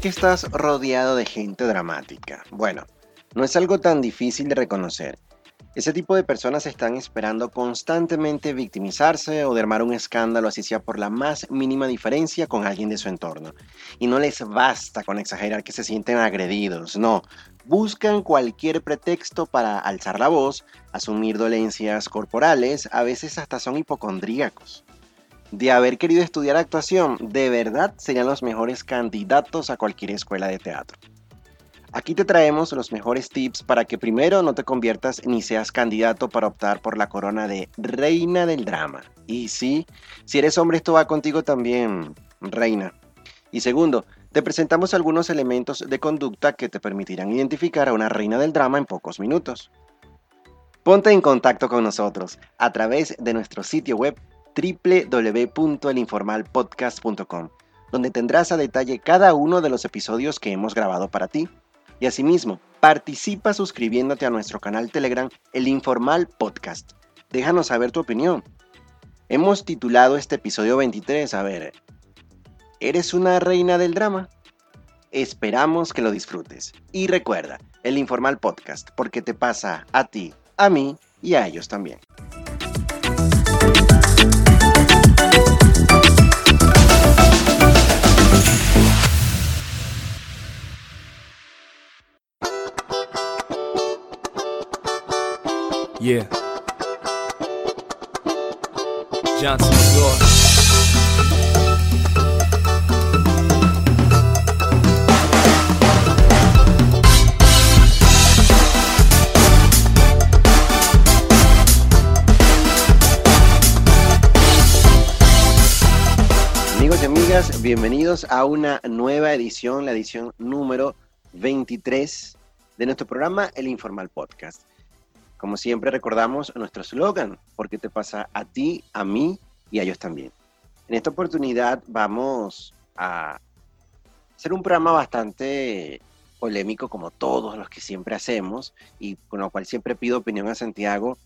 ¿Cómo saber que estás rodeado de gente dramática? Bueno, no es algo tan difícil de reconocer. Ese tipo de personas están esperando constantemente victimizarse o dermar un escándalo, así sea por la más mínima diferencia con alguien de su entorno. Y no les basta con exagerar que se sienten agredidos, no. Buscan cualquier pretexto para alzar la voz, asumir dolencias corporales, a veces hasta son hipocondríacos. De haber querido estudiar actuación, de verdad serían los mejores candidatos a cualquier escuela de teatro. Aquí te traemos los mejores tips para que primero no te conviertas ni seas candidato para optar por la corona de reina del drama. Y sí, si eres hombre esto va contigo también, reina. Y segundo, te presentamos algunos elementos de conducta que te permitirán identificar a una reina del drama en pocos minutos. Ponte en contacto con nosotros a través de nuestro sitio web www.elinformalpodcast.com, donde tendrás a detalle cada uno de los episodios que hemos grabado para ti y asimismo, participa suscribiéndote a nuestro canal Telegram, El Informal Podcast. Déjanos saber tu opinión. Hemos titulado este episodio 23, a ver, ¿eres una reina del drama? Esperamos que lo disfrutes. Y recuerda, El Informal Podcast, porque te pasa a ti, a mí y a ellos también. Yeah. Johnson. Amigos y amigas, bienvenidos a una nueva edición, la edición número 23 de nuestro programa El Informal Podcast. Como siempre recordamos nuestro slogan, porque te pasa a ti, a mí y a ellos también. En esta oportunidad vamos a hacer un programa bastante polémico como todos los que siempre hacemos y con lo cual siempre pido opinión a Santiago.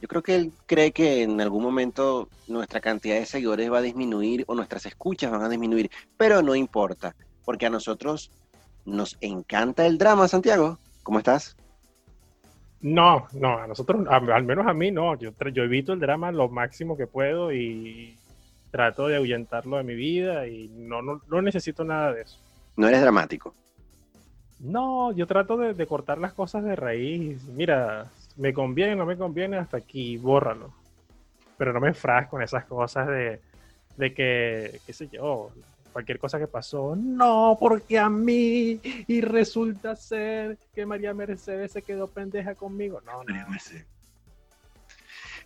Yo creo que él cree que en algún momento nuestra cantidad de seguidores va a disminuir o nuestras escuchas van a disminuir, pero no importa, porque a nosotros nos encanta el drama, Santiago. ¿Cómo estás? No, no, a nosotros, al menos a mí no. Yo, yo evito el drama lo máximo que puedo y trato de ahuyentarlo de mi vida y no, no, necesito nada de eso. ¿No eres dramático? No, yo trato de, cortar las cosas de raíz. Mira, me conviene, no me conviene, hasta aquí, bórralo. Pero no me enfrasco en esas cosas de, de que, qué sé yo, cualquier cosa que pasó, no, porque a mí, y resulta ser que María Mercedes se quedó pendeja conmigo. No, no.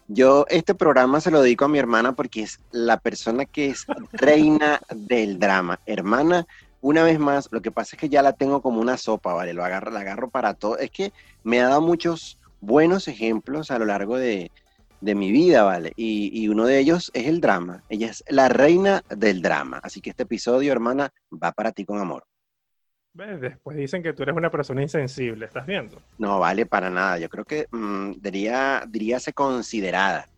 Yo este programa se lo dedico a mi hermana porque es la persona que es reina del drama. Hermana, una vez más, lo que pasa es que ya la tengo como una sopa, ¿vale? Lo agarro, la agarro para todo. Es que me ha dado muchos buenos ejemplos a lo largo de, de mi vida, ¿vale? Y, uno de ellos es el drama. Ella es la reina del drama. Así que este episodio, hermana, va para ti con amor. Después dicen que tú eres una persona insensible, ¿estás viendo? No, vale, para nada. Yo creo que mm, diría, diría ser considerada.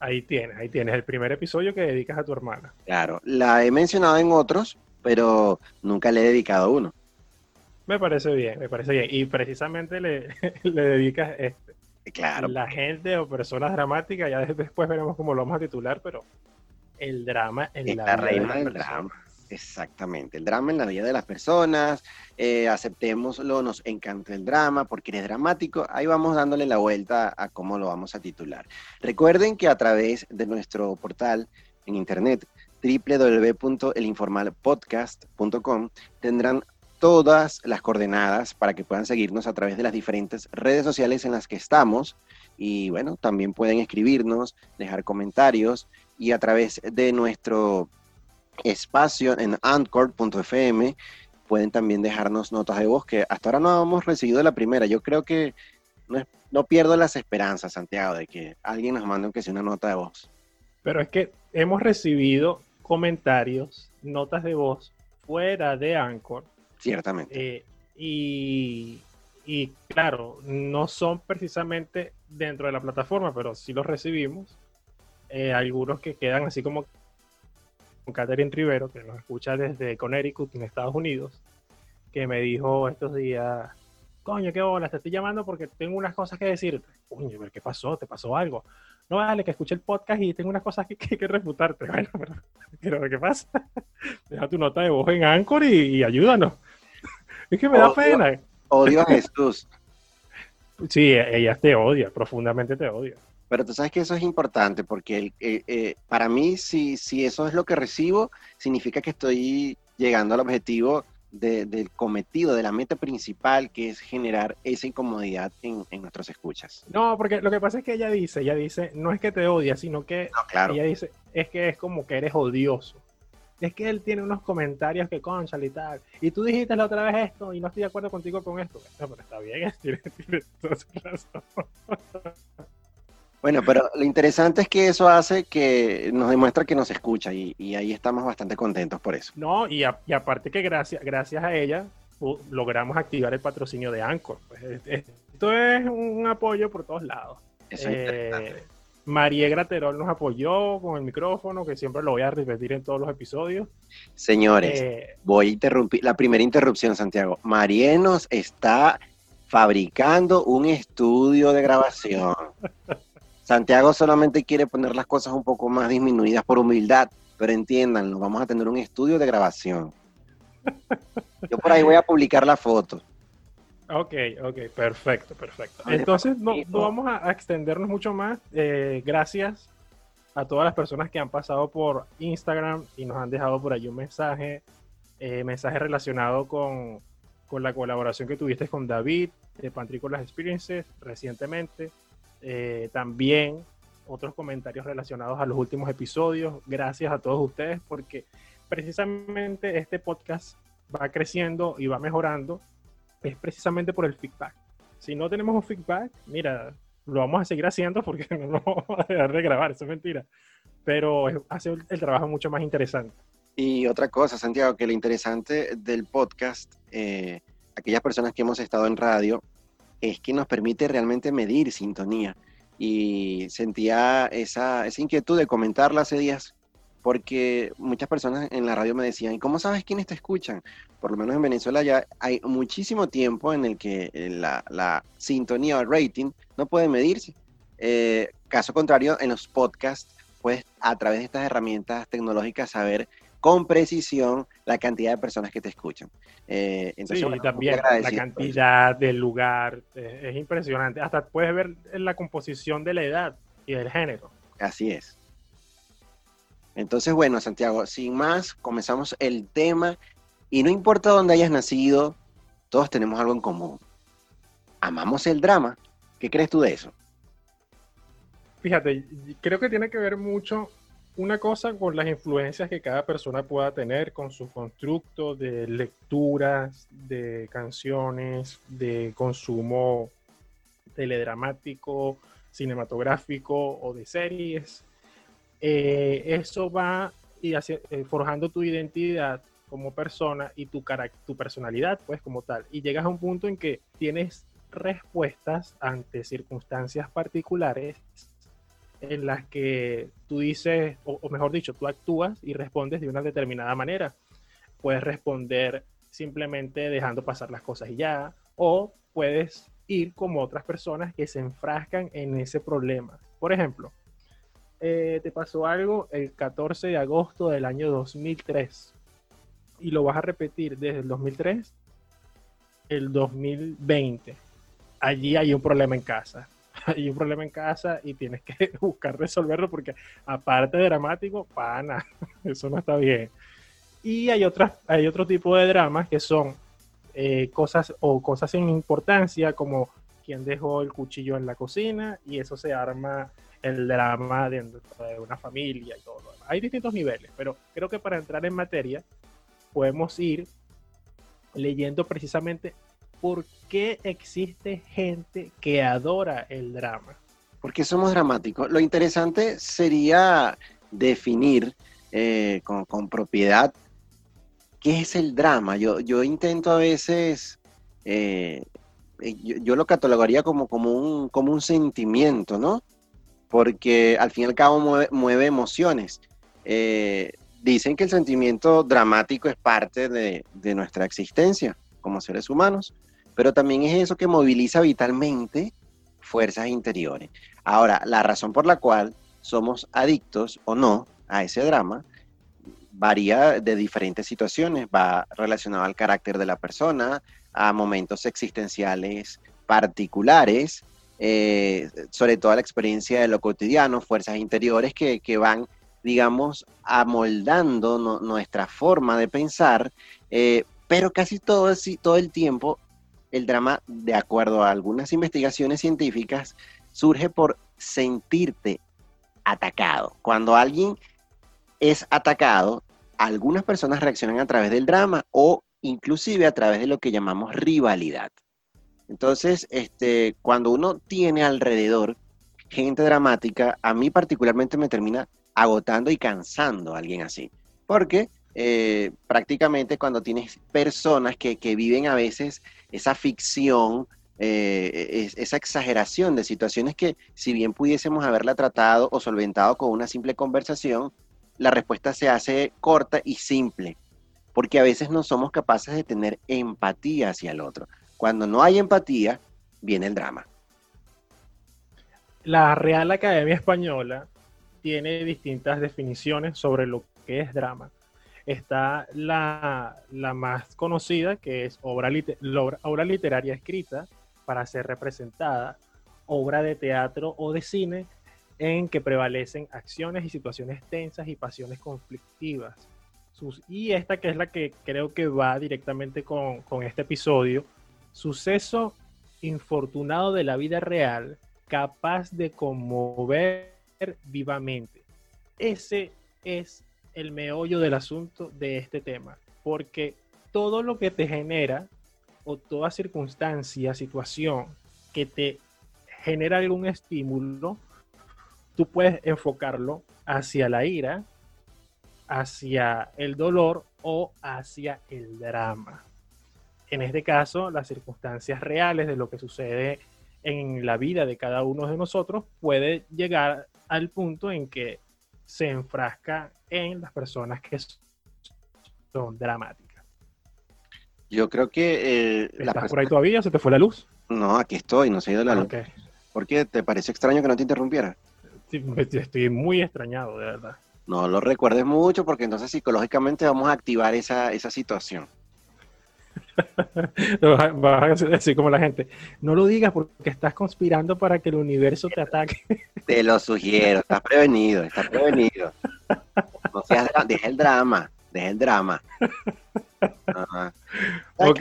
Ahí tienes, ahí tienes el primer episodio que dedicas a tu hermana. Claro, la he mencionado en otros, pero nunca le he dedicado uno. Me parece bien, me parece bien. Y precisamente le, le dedicas este. Claro. La gente o personas dramáticas, ya después veremos cómo lo vamos a titular, pero el drama en la, reina del drama. Exactamente, el drama en la vida de las personas, eh, aceptémoslo, nos encanta el drama porque eres dramático, ahí vamos dándole la vuelta a cómo lo vamos a titular. Recuerden que a través de nuestro portal en internet www.elinformalpodcast.com tendrán todas las coordenadas para que puedan seguirnos a través de las diferentes redes sociales en las que estamos. Y bueno, también pueden escribirnos, dejar comentarios y a través de nuestro espacio en anchor.fm pueden también dejarnos notas de voz que hasta ahora no hemos recibido la primera. Yo creo que no, no pierdo las esperanzas, Santiago, de que alguien nos mande aunque sea una nota de voz. Pero es que hemos recibido comentarios, notas de voz fuera de Anchor Ciertamente. Eh, y, y, claro, no son precisamente dentro de la plataforma, pero sí los recibimos. Eh, algunos que quedan así como Catherine Rivero, que nos escucha desde Connecticut, en Estados Unidos, que me dijo estos días, coño, qué bola, te estoy llamando porque tengo unas cosas que decirte. Coño, pero ¿qué pasó? ¿Te pasó algo? No, vale, que escuché el podcast y tengo unas cosas que, que, que refutarte. Bueno, pero, pero, ¿qué pasa? Deja tu nota de voz en Anchor y, y ayúdanos. Es que me da Odio- pena. Odio a Jesús. Sí, ella te odia, profundamente te odia. Pero tú sabes que eso es importante porque el- eh, eh, para mí, si, si eso es lo que recibo, significa que estoy llegando al objetivo de- del cometido, de la meta principal, que es generar esa incomodidad en, en nuestros escuchas. No, porque lo que pasa es que ella dice, ella dice, no es que te odia, sino que No, claro. ella dice, es que es como que eres odioso. Es que él tiene unos comentarios que concha y tal. Y tú dijiste la otra vez esto y no estoy de acuerdo contigo con esto. No, pero está bien, tiene, tiene toda su razón. Bueno, pero lo interesante es que eso hace que nos demuestra que nos escucha y, y ahí estamos bastante contentos por eso. No, y, a- y aparte que gracias, gracias a ella logramos activar el patrocinio de Anchor. Pues, es- es- esto es un apoyo por todos lados. Eso es Eh, interesante. María Graterol nos apoyó con el micrófono, que siempre lo voy a repetir en todos los episodios. Señores, Eh, voy a interrumpir la primera interrupción, Santiago. Marienos está fabricando un estudio de grabación. Santiago solamente quiere poner las cosas un poco más disminuidas por humildad, pero entiéndanlo, vamos a tener un estudio de grabación. Yo por ahí voy a publicar la foto. Ok, ok, perfecto, perfecto. Entonces, no, vamos a extendernos mucho más. Eh, gracias a todas las personas que han pasado por Instagram y nos han dejado por ahí un mensaje, eh, mensaje relacionado con, con la colaboración que tuviste con David de Pantry con las Experiences recientemente. Eh, también otros comentarios relacionados a los últimos episodios. Gracias a todos ustedes porque precisamente este podcast va creciendo y va mejorando es precisamente por el feedback. Si no tenemos un feedback, mira, lo vamos a seguir haciendo porque no lo vamos a dejar de grabar, eso es mentira. Pero hace el trabajo mucho más interesante. Y otra cosa, Santiago, que lo interesante del podcast, eh, aquellas personas que hemos estado en radio, es que nos permite realmente medir sintonía. Y sentía esa, esa inquietud de comentarla hace días, porque muchas personas en la radio me decían, ¿y cómo sabes quiénes te escuchan? Por lo menos en Venezuela ya hay muchísimo tiempo en el que eh, la, la sintonía o el rating no puede medirse. Eh, caso contrario, en los podcasts, puedes a través de estas herramientas tecnológicas saber con precisión la cantidad de personas que te escuchan. Eh, entonces, sí, bueno, también la eso. cantidad del lugar, es impresionante. Hasta puedes ver la composición de la edad y del género. Así es. Entonces, bueno, Santiago, sin más, comenzamos el tema y no importa dónde hayas nacido, todos tenemos algo en común. Amamos el drama. ¿Qué crees tú de eso? Fíjate, creo que tiene que ver mucho una cosa con las influencias que cada persona pueda tener con su constructo de lecturas, de canciones, de consumo teledramático, cinematográfico o de series. Eh, eso va y eh, forjando tu identidad como persona y tu, tu personalidad, pues como tal. Y llegas a un punto en que tienes respuestas ante circunstancias particulares en las que tú dices, o, o mejor dicho, tú actúas y respondes de una determinada manera. Puedes responder simplemente dejando pasar las cosas y ya, o puedes ir como otras personas que se enfrascan en ese problema. Por ejemplo, eh, te pasó algo el 14 de agosto del año 2003 y lo vas a repetir desde el 2003 el 2020. Allí hay un problema en casa. Hay un problema en casa y tienes que buscar resolverlo porque aparte de dramático, pana, eso no está bien. Y hay otras, hay otro tipo de dramas que son eh, cosas o cosas sin importancia como quien dejó el cuchillo en la cocina y eso se arma el drama dentro de una familia y todo. Hay distintos niveles, pero creo que para entrar en materia podemos ir leyendo precisamente por qué existe gente que adora el drama. Porque somos dramáticos. Lo interesante sería definir eh, con, con propiedad qué es el drama. Yo, yo intento a veces, eh, eh, yo, yo lo catalogaría como, como, un, como un sentimiento, ¿no? Porque al fin y al cabo mueve, emociones. Eh, dicen que el sentimiento dramático es parte de, de nuestra existencia como seres humanos, pero también es eso que moviliza vitalmente fuerzas interiores. Ahora, la razón por la cual somos adictos o no a ese drama varía de diferentes situaciones, va relacionado al carácter de la persona, a momentos existenciales particulares, eh, sobre todo la experiencia de lo cotidiano, fuerzas interiores que, van, digamos, amoldando nuestra forma de pensar, eh, pero casi todo, todo el tiempo el drama, de acuerdo a algunas investigaciones científicas, surge por sentirte atacado. Cuando alguien es atacado, algunas personas reaccionan a través del drama o inclusive a través de lo que llamamos rivalidad. Entonces, este, cuando uno tiene alrededor gente dramática, a mí particularmente me termina agotando y cansando a alguien así. Porque eh, prácticamente cuando tienes personas que, viven a veces esa ficción, eh, esa exageración de situaciones que si bien pudiésemos haberla tratado o solventado con una simple conversación, la respuesta se hace corta y simple, porque a veces no somos capaces de tener empatía hacia el otro. Cuando no hay empatía, viene el drama. La Real Academia Española tiene distintas definiciones sobre lo que es drama está la, más conocida, que es obra, obra, literaria escrita para ser representada, obra de teatro o de cine en que prevalecen acciones y situaciones tensas y pasiones conflictivas. y esta que es la que creo que va directamente con, con este episodio, suceso infortunado de la vida real capaz de conmover vivamente. Ese es el meollo del asunto de este tema, porque todo lo que te genera o toda circunstancia, situación que te genera algún estímulo, tú puedes enfocarlo hacia la ira, hacia el dolor o hacia el drama. En este caso, las circunstancias reales de lo que sucede en la vida de cada uno de nosotros puede llegar al punto en que se enfrasca en las personas que son dramáticas. Yo creo que... Eh, ¿Estás por ahí todavía? ¿Se te fue la luz? No, aquí estoy, no se ha ido la ah, luz. ¿Por qué? ¿Te parece extraño que no te interrumpiera? Sí, estoy muy extrañado, de verdad. No lo recuerdes mucho porque entonces psicológicamente vamos a activar esa, esa situación. Vas a decir como la gente, no lo digas porque estás conspirando para que el universo te ataque. Te lo sugiero, estás prevenido, estás prevenido. No seas, deja el drama, deja el drama. Ok,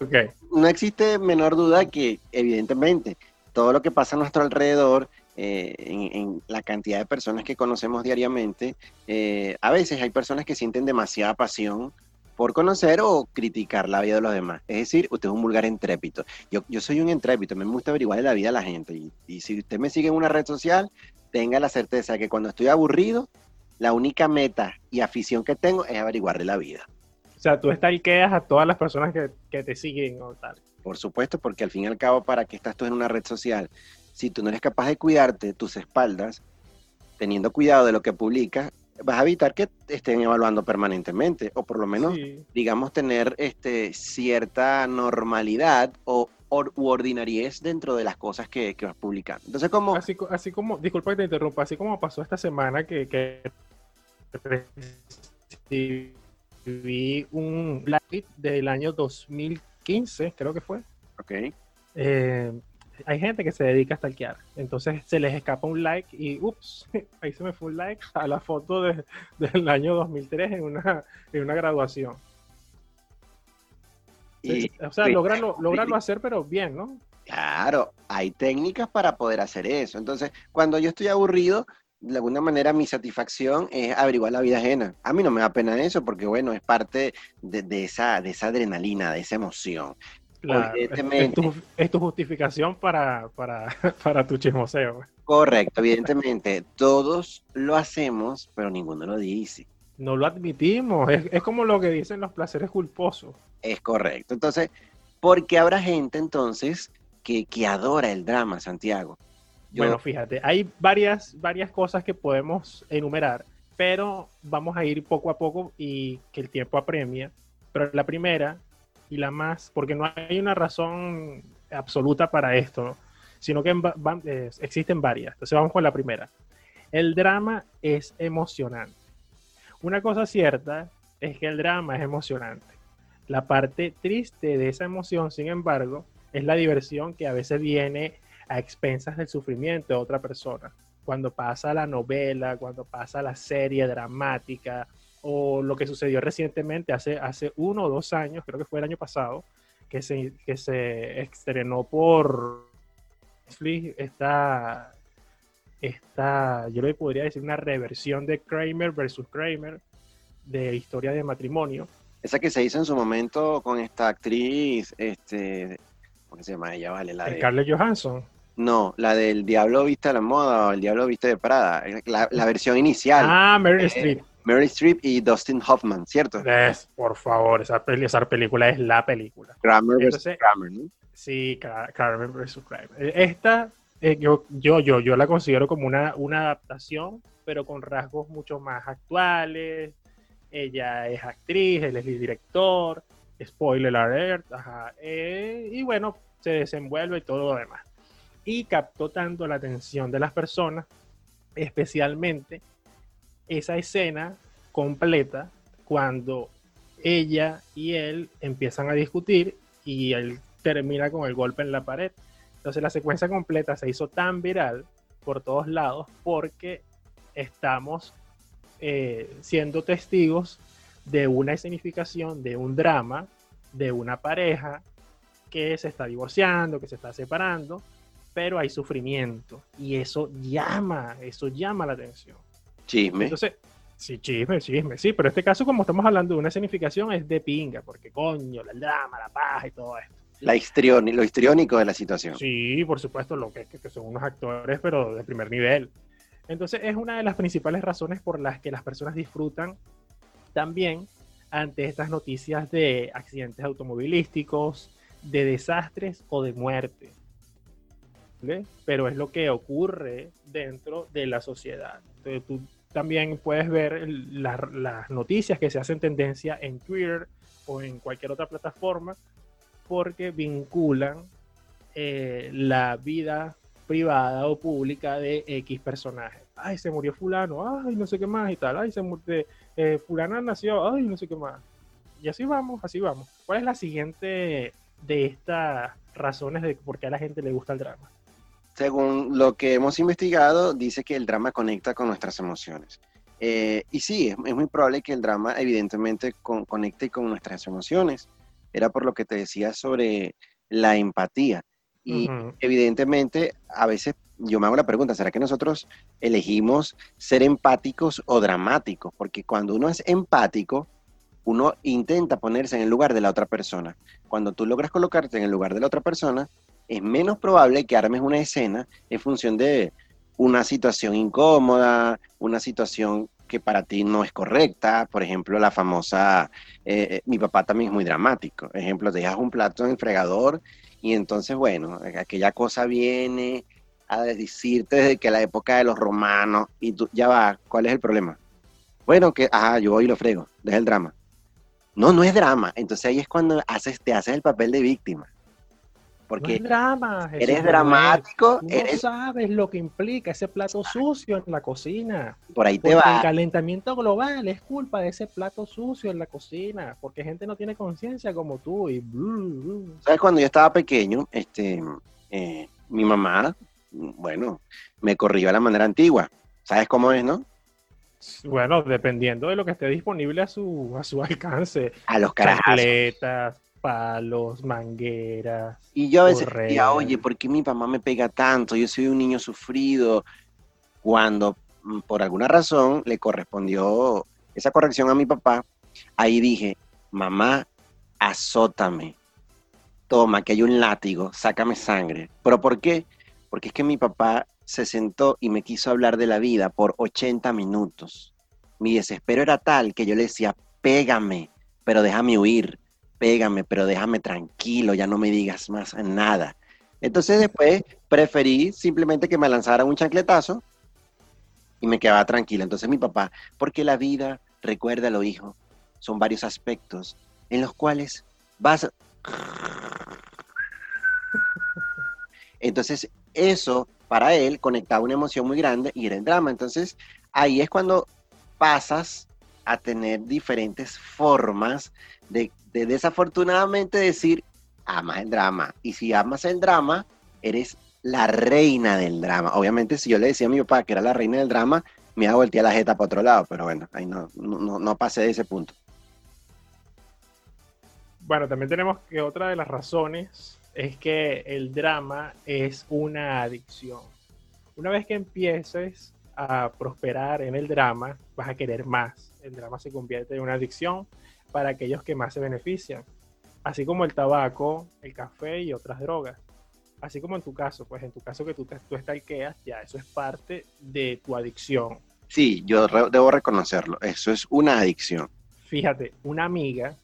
ok. No existe menor duda que, evidentemente, todo lo que pasa a nuestro alrededor, eh, en, la cantidad de personas que conocemos diariamente, eh, a veces hay personas que sienten demasiada pasión por conocer o criticar la vida de los demás. Es decir, usted es un vulgar entrépito. Yo, yo soy un entrépito, me gusta averiguar la vida de la gente. Y, y, si usted me sigue en una red social, tenga la certeza de que cuando estoy aburrido, la única meta y afición que tengo es averiguarle la vida. O sea, tú quedas a todas las personas que, que te siguen o tal. Por supuesto, porque al fin y al cabo, ¿para qué estás tú en una red social? Si tú no eres capaz de cuidarte tus espaldas, teniendo cuidado de lo que publicas, vas a evitar que estén evaluando permanentemente, o por lo menos, digamos, tener este, cierta normalidad o u ordinariez dentro de las cosas que, vas publicando. Entonces, como... Así, así como, disculpa que te interrumpa, así como pasó esta semana que, que recibí un live del año 2015, creo que fue. Ok. Eh, hay gente que se dedica a stalkear. Entonces se les escapa un like y ups, ahí se me fue un like a la foto de, del año 2003 en una, en una graduación. Y, o sea, lograrlo, lograrlo hacer, pero bien, ¿no? Claro, hay técnicas para poder hacer eso. Entonces, cuando yo estoy aburrido, de alguna manera mi satisfacción es averiguar la vida ajena. A mí no me da pena eso porque, bueno, es parte de, de, esa, de esa adrenalina, de esa emoción es, tu, justificación para, para, tu chismoseo. Correcto, evidentemente. Todos lo hacemos, pero ninguno lo dice. No lo admitimos. Es, como lo que dicen los placeres culposos. Es correcto. Entonces, ¿por qué habrá gente entonces que, adora el drama, Santiago? Bueno, fíjate, hay varias, varias cosas que podemos enumerar pero vamos a ir poco a poco y que el tiempo apremia. Pero la primera y la más, porque no hay una razón absoluta para esto, ¿no? sino que existen varias. Entonces vamos con la primera. El drama es emocionante. Una cosa cierta es que el drama es emocionante. La parte triste de esa emoción, sin embargo, es la diversión que a veces viene a expensas del sufrimiento de otra persona. Cuando pasa la novela, cuando pasa la serie dramática, o lo que sucedió recientemente, hace, hace uno o dos años, creo que fue el año pasado, que se, que se estrenó por Netflix esta, esta, yo le podría decir una reversión de Kramer versus Kramer, de historia de matrimonio. Esa que se hizo en su momento con esta actriz, este, ¿cómo se llama ella? Vale, la de... Scarlett Johansson. No, la del Diablo Viste a la Moda o El Diablo Viste de Prada, la, la versión inicial. Ah, Meryl Eh, Streep. Meryl Streep y Dustin Hoffman, ¿cierto? Es, por favor, esa, peli- esa película es la película. Kramer versus Entonces- Kramer, ¿no? Sí, Carmen vs. Kramer. Eh, Esta, eh, yo, yo, yo, yo la considero como una, una adaptación, pero con rasgos mucho más actuales. Ella es actriz, él es el director, spoiler alert, ajá. Eh, y bueno, se desenvuelve y todo lo demás. Y captó tanto la atención de las personas, especialmente esa escena completa cuando ella y él empiezan a discutir y él termina con el golpe en la pared. Entonces la secuencia completa se hizo tan viral por todos lados porque estamos eh, siendo testigos de una escenificación, de un drama, de una pareja que se está divorciando, que se está separando, pero hay sufrimiento y eso llama, eso llama la atención. Chisme. Entonces, sí, chisme, chisme, sí, pero en este caso, como estamos hablando de una escenificación, es de pinga, porque coño, el drama, la paz y todo esto. La histrioni- lo histriónico de la situación. Sí, por supuesto, lo que, que son unos actores, pero de primer nivel. Entonces, es una de las principales razones por las que las personas disfrutan también ante estas noticias de accidentes automovilísticos, de desastres o de muerte. ¿Vale? Pero es lo que ocurre dentro de la sociedad. Entonces, tú también puedes ver la- las noticias que se hacen tendencia en Twitter o en cualquier otra plataforma porque vinculan eh, la vida privada o pública de X personaje. Ay, se murió fulano, ay, no sé qué más y tal, ay, se murió, eh, fulana nació, ay, no sé qué más. Y así vamos, así vamos. ¿Cuál es la siguiente de estas razones de por qué a la gente le gusta el drama? Según lo que hemos investigado, dice que el drama conecta con nuestras emociones. Eh, y sí, es, es muy probable que el drama evidentemente con- conecte con nuestras emociones. Era por lo que te decía sobre la empatía. Y evidentemente, a veces yo me hago la pregunta, ¿será que nosotros elegimos ser empáticos o dramáticos? Porque cuando uno es empático, uno intenta ponerse en el lugar de la otra persona. Cuando tú logras colocarte en el lugar de la otra persona, es menos probable que armes una escena en función de una situación incómoda, una situación que para ti no es correcta. Por ejemplo, la famosa, eh, eh, mi papá también es muy dramático. Ejemplo, te dejas un plato en el fregador y entonces, bueno, aquella cosa viene a decirte desde que la época de los romanos y tú, ya va, ¿cuál es el problema? Bueno, que, ajá, yo voy y lo frego, deja el drama. No, no es drama. Entonces ahí es cuando haces, te haces el papel de víctima. No Porque drama. Jesús eres dramático, Tú no sabes lo que implica ese plato sucio en la cocina. por ahí te Porque el va. calentamiento global es culpa de ese plato sucio en la cocina. Porque gente no tiene conciencia como tú. Y. ¿Sabes? Cuando yo estaba pequeño, este, eh, mi mamá, bueno, me corrió a la manera antigua. ¿Sabes cómo es, no? Bueno, dependiendo de lo que esté disponible a su, a su alcance. A los carajazos. Palos, mangueras. Y yo a veces decía, oye, ¿por qué mi mamá me pega tanto? Yo soy un niño sufrido. Cuando mm, por alguna razón le correspondió esa corrección a mi papá, ahí dije, mamá, azótame. Toma, que hay un látigo, sácame sangre. ¿Pero por qué? Porque es que mi papá se sentó y me quiso hablar de la vida por 80 minutos. Mi desespero era tal que yo le decía, pégame, pero déjame huir pégame, pero déjame tranquilo, ya no me digas más nada. Entonces después preferí simplemente que me lanzaran un chancletazo Y me quedaba tranquila. Entonces mi papá, porque la vida, recuérdalo hijo, son varios aspectos en los cuales vas... Entonces eso para él conectaba una emoción muy grande y era el drama. Entonces ahí es cuando pasas a tener diferentes formas de, de desafortunadamente decir, amas el drama. Y si amas el drama, eres la reina del drama. Obviamente, si yo le decía a mi papá que era la reina del drama, me iba a voltear la jeta para otro lado, pero bueno, ahí no, no, no pasé de ese punto. Bueno, también tenemos que otra de las razones es que el drama es una adicción. Una vez que empieces a prosperar en el drama, vas a querer más. El drama se convierte en una adicción para aquellos que más se benefician, así como el tabaco, el café y otras drogas así como en tu caso, pues en tu caso que tú, te, tú estalqueas, ya eso es parte de tu adicción. Sí, yo debo reconocerlo, eso es una adicción. Fíjate, una amiga,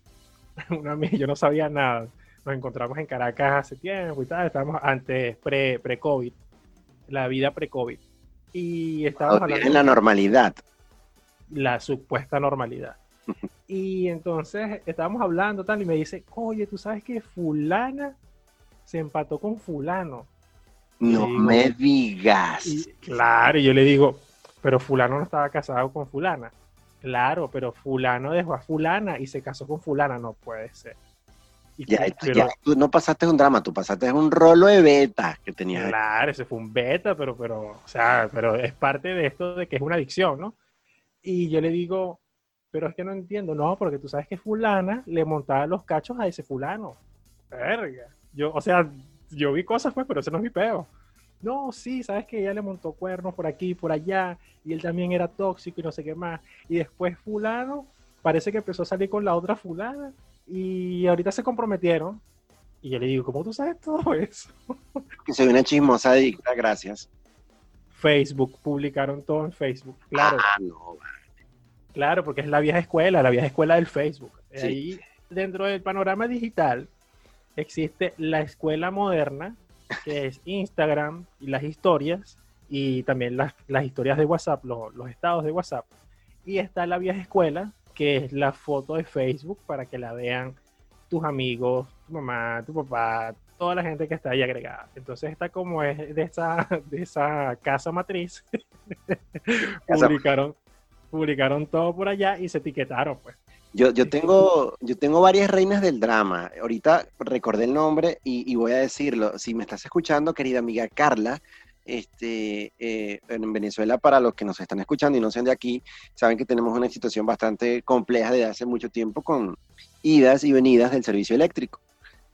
una amiga, yo no sabía nada, nos encontramos en Caracas hace tiempo y tal, estábamos antes pre-COVID, la vida pre-COVID. Y estábamos hablando... En la normalidad. La supuesta normalidad. y entonces estábamos hablando tal y me dice, oye, tú sabes que fulana se empató con fulano. No me digas. claro, y yo le digo, pero fulano no estaba casado con fulana. Claro, pero fulano dejó a fulana y se casó con fulana, no puede ser. ya, tú no pasaste un drama, tú pasaste un rolo de beta que tenías. Claro, ese fue un beta, pero, pero, o sea, pero es parte de esto de que es una adicción, ¿no? Y yo le digo, pero es que no entiendo, no, porque tú sabes que fulana le montaba los cachos a ese fulano. Verga. Yo, o sea, yo vi cosas, pues, pero ese no es mi peo. No, sí, sabes que ella le montó cuernos por aquí, por allá, y él también era tóxico y no sé qué más. Y después fulano, parece que empezó a salir con la otra fulana, y ahorita se comprometieron. Y yo le digo, ¿cómo tú sabes todo eso? Que soy una chismosa adicta, gracias. Facebook, publicaron todo en Facebook, claro. Ah, no. Claro, porque es la vieja escuela, la vieja escuela del Facebook. Ahí, dentro del panorama digital, existe la escuela moderna, que es Instagram y las historias, y también las, historias de WhatsApp, los estados de WhatsApp. Y está la vieja escuela, que es la foto de Facebook para que la vean tus amigos, tu mamá, tu papá, toda la gente que está ahí agregada. Entonces está como es de esa, de esa casa matriz. publicaron, publicaron todo por allá y se etiquetaron, pues. Yo, yo, tengo, yo tengo varias reinas del drama. Ahorita recordé el nombre y, voy a decirlo. Si me estás escuchando, querida amiga Carla, este, eh, en Venezuela, para los que nos están escuchando y no sean de aquí, saben que tenemos una situación bastante compleja desde hace mucho tiempo con idas y venidas del servicio eléctrico.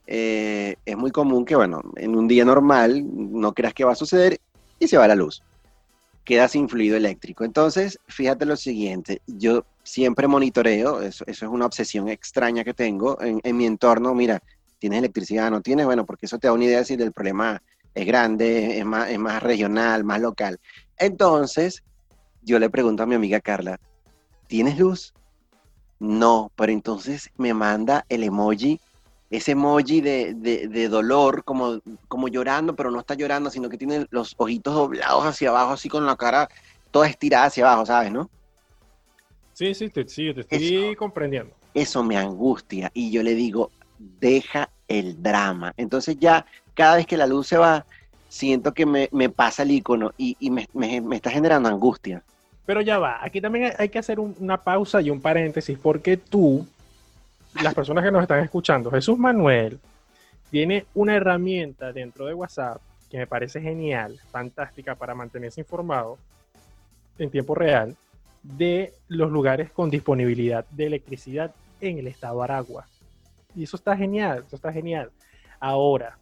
Eh, es muy común que, bueno, en un día normal no creas que va a suceder y se va la luz. Queda sin fluido eléctrico. Entonces, fíjate lo siguiente, yo siempre monitoreo, eso, es una obsesión extraña que tengo en, mi entorno, mira, tienes electricidad, no tienes, bueno, porque eso te da una idea de si el problema es grande, es más, es más regional, más local. Entonces, yo le pregunto a mi amiga Carla, ¿tienes luz? No, pero entonces me manda el emoji, ese emoji de, de, dolor, como, como llorando, pero no está llorando, sino que tiene los ojitos doblados hacia abajo, así con la cara toda estirada hacia abajo, ¿sabes, no? Sí, sí, te, sí, te estoy comprendiendo. Eso me angustia y yo le digo, deja el drama. Entonces ya cada vez que la luz se va, siento que me, pasa el icono y, me, está generando angustia. Pero ya va, aquí también hay que hacer una pausa y un paréntesis porque tú, las personas que nos están escuchando, Jesús Manuel, tiene una herramienta dentro de WhatsApp que me parece genial, fantástica para mantenerse informado en tiempo real de los lugares con disponibilidad de electricidad en el estado Aragua. Y eso está genial, eso está genial. Ahora,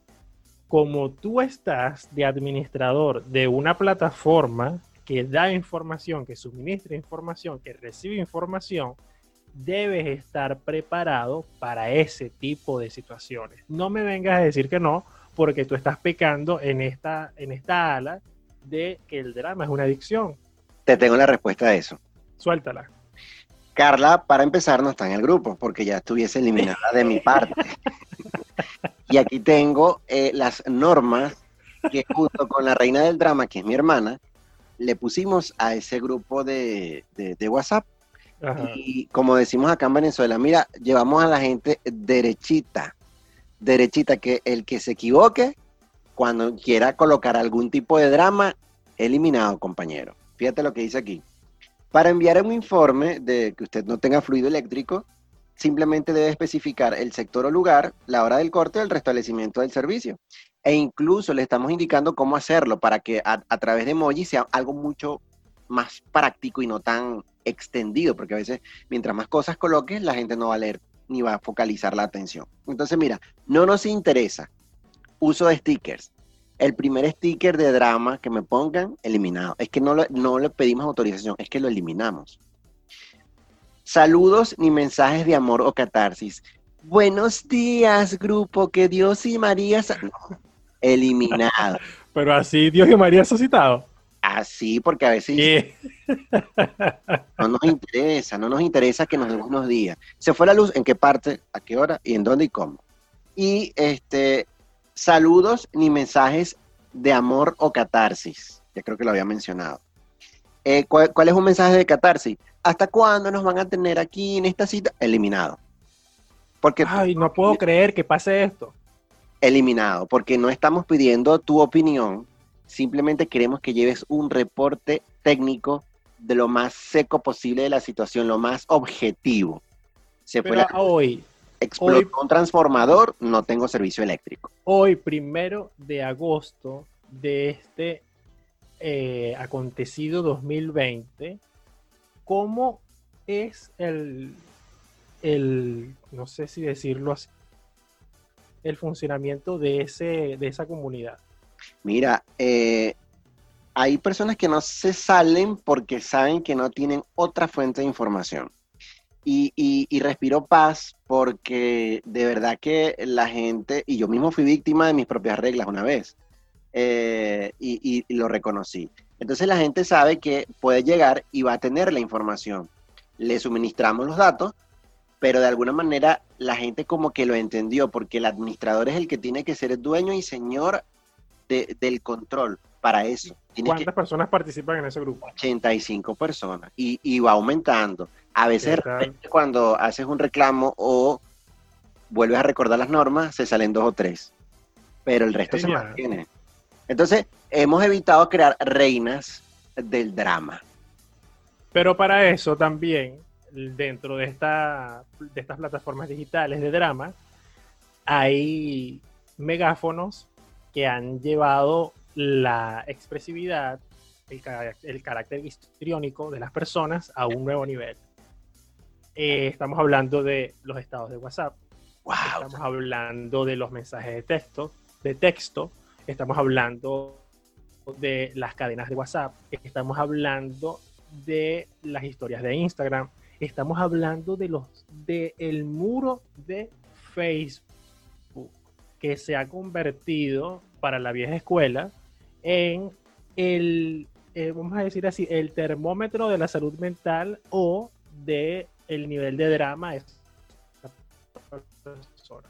como tú estás de administrador de una plataforma que da información, que suministra información, que recibe información, debes estar preparado para ese tipo de situaciones. No me vengas a decir que no, porque tú estás pecando en esta, en esta ala de que el drama es una adicción. Te tengo la respuesta a eso. Suéltala. Carla, para empezar, no está en el grupo porque ya estuviese eliminada de mi parte. y aquí tengo eh, las normas que junto con la reina del drama, que es mi hermana, le pusimos a ese grupo de, de- de WhatsApp. Y como decimos acá en Venezuela, mira, llevamos a la gente derechita, derechita, que el que se equivoque, cuando quiera colocar algún tipo de drama, eliminado, compañero. Fíjate lo que dice aquí. Para enviar un informe de que usted no tenga fluido eléctrico, simplemente debe especificar el sector o lugar, la hora del corte o el restablecimiento del servicio. E incluso le estamos indicando cómo hacerlo para que a, a través de emoji sea algo mucho más práctico y no tan extendido, porque a veces mientras más cosas coloques, la gente no va a leer ni va a focalizar la atención. Entonces, mira, no nos interesa uso de stickers. El primer sticker de drama que me pongan, eliminado. Es que no, lo- no le pedimos autorización, es que lo eliminamos. Saludos ni mensajes de amor o catarsis. Buenos días, grupo, que Dios y María... eliminado. Pero así Dios y María suscitado. Así, porque a veces no nos interesa, no nos interesa que nos demos unos días. Se fue la luz, ¿en qué parte, a qué hora y en dónde y cómo? Y este, saludos ni mensajes de amor o catarsis. Ya creo que lo había mencionado. Eh, ¿cuál, cuál es un mensaje de catarsis? ¿Hasta cuándo nos van a tener aquí en esta cita? Eliminado. Porque Ay, no puedo creer que pase esto. eliminado, porque no estamos pidiendo tu opinión, simplemente queremos que lleves un reporte técnico de lo más seco posible de la situación, lo más objetivo. Se fue la- hoy, explotó hoy- un transformador, no tengo servicio eléctrico. hoy, primero de agosto de este eh, acontecido 2020, ¿cómo es el, el, no sé si decirlo así, el funcionamiento de, ese, de esa comunidad? Mira, eh, hay personas que no se salen porque saben que no tienen otra fuente de información. Y, respiro paz porque de verdad que la gente, y yo mismo fui víctima de mis propias reglas una vez, eh, y- y lo reconocí. Entonces la gente sabe que puede llegar y va a tener la información. Le suministramos los datos, pero de alguna manera la gente como que lo entendió, porque el administrador es el que tiene que ser dueño y señor de- del control para eso. Que ¿Cuántas personas participan en ese grupo? 85 personas y, y va aumentando. A veces cuando haces un reclamo o vuelves a recordar las normas, se salen dos o tres, pero el resto se mantiene. Entonces, hemos evitado crear reinas del drama. Pero para eso también, dentro de, esta, de estas plataformas digitales de drama, hay megáfonos que han llevado la expresividad, el, ca- el carácter histriónico de las personas a un nuevo nivel. Eh, estamos hablando de los estados de WhatsApp, ¡Wow! estamos hablando de los mensajes de texto, de texto, estamos hablando de las cadenas de WhatsApp, estamos hablando de las historias de Instagram, estamos hablando de los de el muro de Facebook que se ha convertido para la vieja escuela en el eh, vamos a decir así el termómetro de la salud mental o de el nivel de drama de esa persona.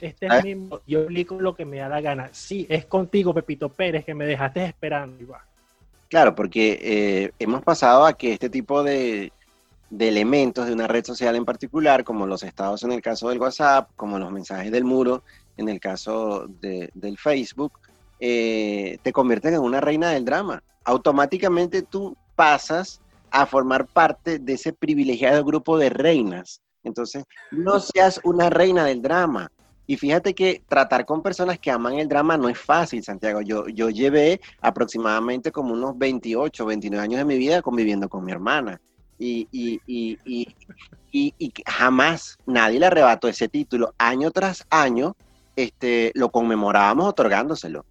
Este Ah. es mi, yo explico lo que me da la gana. Sí, es contigo, Pepito Pérez, que me dejaste esperando. va. Claro, porque eh, hemos pasado a que este tipo de, de elementos de una red social en particular, como los estados en el caso del WhatsApp, como los mensajes del muro en el caso de- del Facebook, eh, te convierten en una reina del drama. Automáticamente tú pasas a formar parte de ese privilegiado grupo de reinas. Entonces, no seas una reina del drama. Y fíjate que tratar con personas que aman el drama no es fácil, Santiago. Yo, yo llevé aproximadamente como unos 28, 29 años de mi vida conviviendo con mi hermana. Y, y, y, y, jamás nadie le arrebató ese título. Año tras año este, lo conmemorábamos otorgándoselo.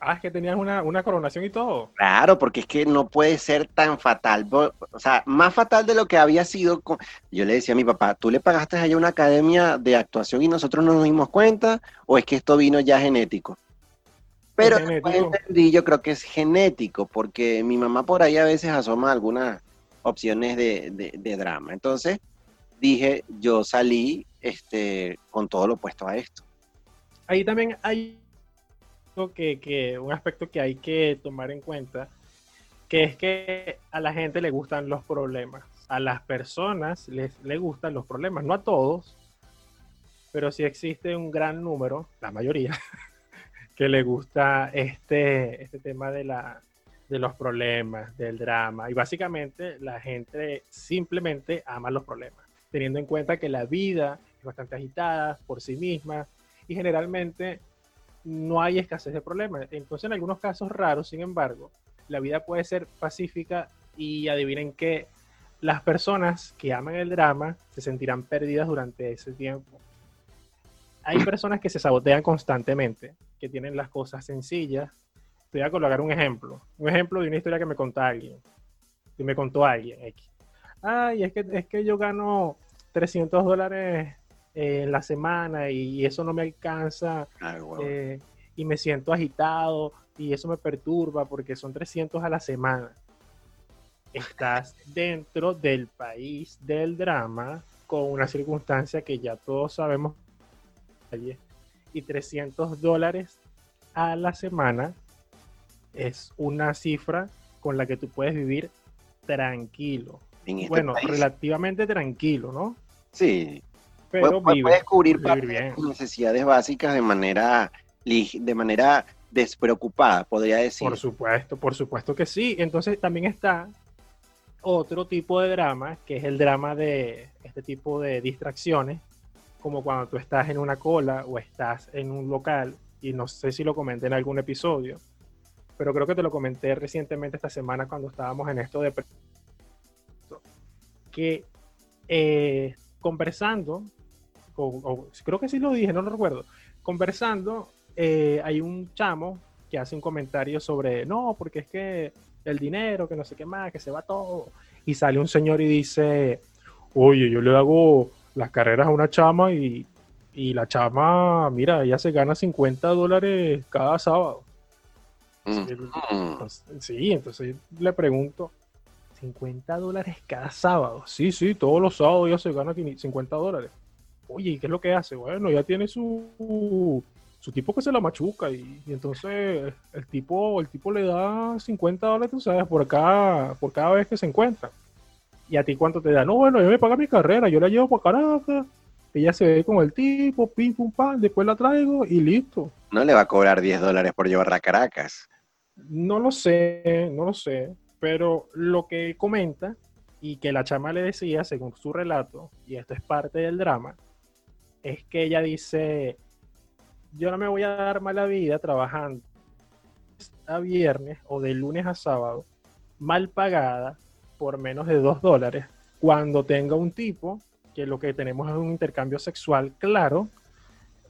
Ah, es que tenías una, una coronación y todo. Claro, porque es que no puede ser tan fatal. O sea, más fatal de lo que había sido. con- Yo le decía a mi papá, ¿tú le pagaste allá una academia de actuación y nosotros no nos dimos cuenta? ¿O es que esto vino ya genético? Pero genético. entendí, yo creo que es genético, porque mi mamá por ahí a veces asoma algunas opciones de, de- de drama. Entonces dije, yo salí este, con todo lo opuesto a esto. Ahí también hay que, que- un aspecto que hay que tomar en cuenta que es que a la gente le gustan los problemas. A las personas les, les gustan los problemas, no a todos, pero sí existe un gran número, la mayoría, que le gusta este, este tema de, la, de los problemas, del drama. Y básicamente la gente simplemente ama los problemas, teniendo en cuenta que la vida es bastante agitada por sí misma y generalmente no hay escasez de problemas. Entonces, en algunos casos raros, sin embargo, la vida puede ser pacífica y adivinen que las personas que aman el drama se sentirán perdidas durante ese tiempo. Hay personas que se sabotean constantemente, que tienen las cosas sencillas. Te voy a colocar un ejemplo. Un ejemplo de una historia que me contó alguien. Que me contó alguien. Ay, es que, es que yo gano 300 dólares eh, en la semana y, eso no me alcanza. Ah, wow. eh, y me siento agitado y eso me perturba porque son 300 a la semana. Estás dentro del país del drama con una circunstancia que ya todos sabemos y 300 dólares a la semana es una cifra con la que tú puedes vivir tranquilo. Este bueno, país. relativamente tranquilo, ¿no? Sí, Pero puedes cubrir vivir parte de bien. tus necesidades básicas de manera, de manera despreocupada, podría decir. Por supuesto, por supuesto que sí. Entonces también está otro tipo de drama, que es el drama de este tipo de distracciones, como cuando tú estás en una cola o estás en un local, y no sé si lo comenté en algún episodio, pero creo que te lo comenté recientemente esta semana cuando estábamos en esto de que eh, conversando, o- o- creo que sí lo dije, no lo recuerdo, conversando, eh, hay un chamo que hace un comentario sobre, no, porque es que el dinero, que no sé qué más, que se va todo. Y sale un señor y dice, oye, yo le hago las carreras a una chama y, y la chama, mira, ella se gana 50 dólares cada sábado. Mm. Mm. entonces, sí, entonces le pregunto, 50 dólares cada sábado. Sí, sí, todos los sábados ya se gana 500 50 dólares. Oye, ¿y qué es lo que hace? Bueno, ya tiene su, su tipo que se la machuca y, y entonces el tipo, el tipo le da 50 dólares, tú sabes, por cada, por cada vez que se encuentra. ¿Y a ti cuánto te da? No, bueno, yo me paga mi carrera, yo la llevo para Caracas, ella se ve con el tipo, pim, pum, pam, después la traigo y listo. No le va a cobrar 10 dólares por llevarla a Caracas. No lo sé, no lo sé, pero lo que comenta y que la chama le decía, según su relato, y esto es parte del drama, es que ella dice, yo no me voy a dar mala vida trabajando a viernes o de lunes a sábado, mal pagada por menos de dos dólares, cuando tenga un tipo que lo que tenemos es un intercambio sexual claro,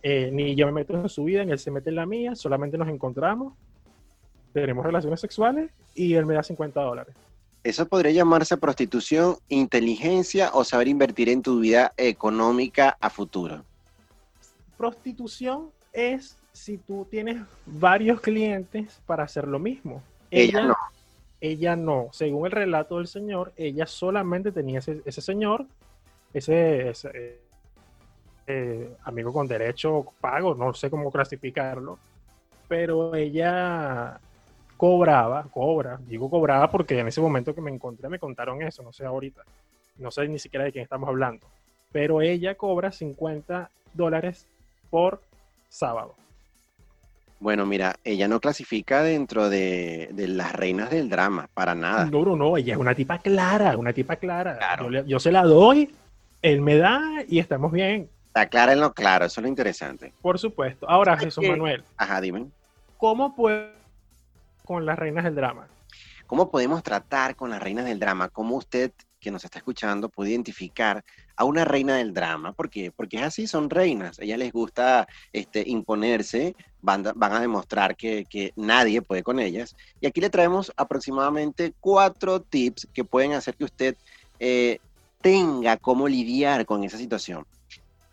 eh, ni yo me meto en su vida, ni él se mete en la mía, solamente nos encontramos tenemos relaciones sexuales y él me da 50 dólares. Eso podría llamarse prostitución, inteligencia o saber invertir en tu vida económica a futuro. Prostitución es si tú tienes varios clientes para hacer lo mismo. Ella no. Ella no. Según el relato del señor, ella solamente tenía ese, ese señor, ese, ese, eh, eh, amigo con derecho pago, no sé cómo clasificarlo, pero ella cobraba, cobra, digo cobraba porque en ese momento que me encontré me contaron eso, no sé ahorita, no sé ni siquiera de quién estamos hablando, pero ella cobra 50 dólares por sábado. Bueno, mira, ella no clasifica dentro de, de las reinas del drama, para nada. No, no, no, ella es una tipa clara, una tipa clara. Claro. Yo, le- yo se la doy, él me da y estamos bien, Está clara en lo claro, eso es lo interesante. por supuesto. Ahora, ¿Sabes Jesús? Manuel, Ajá, dime. ¿cómo puede con las reinas del drama? ¿Cómo podemos tratar con las reinas del drama? ¿Cómo usted que nos está escuchando puede identificar a una reina del drama? ¿Por qué? Porque es así, son reinas. A ellas les gusta este, imponerse, van, van a demostrar que, que nadie puede con ellas. Y aquí le traemos aproximadamente cuatro tips que pueden hacer que usted eh, tenga cómo lidiar con esa situación.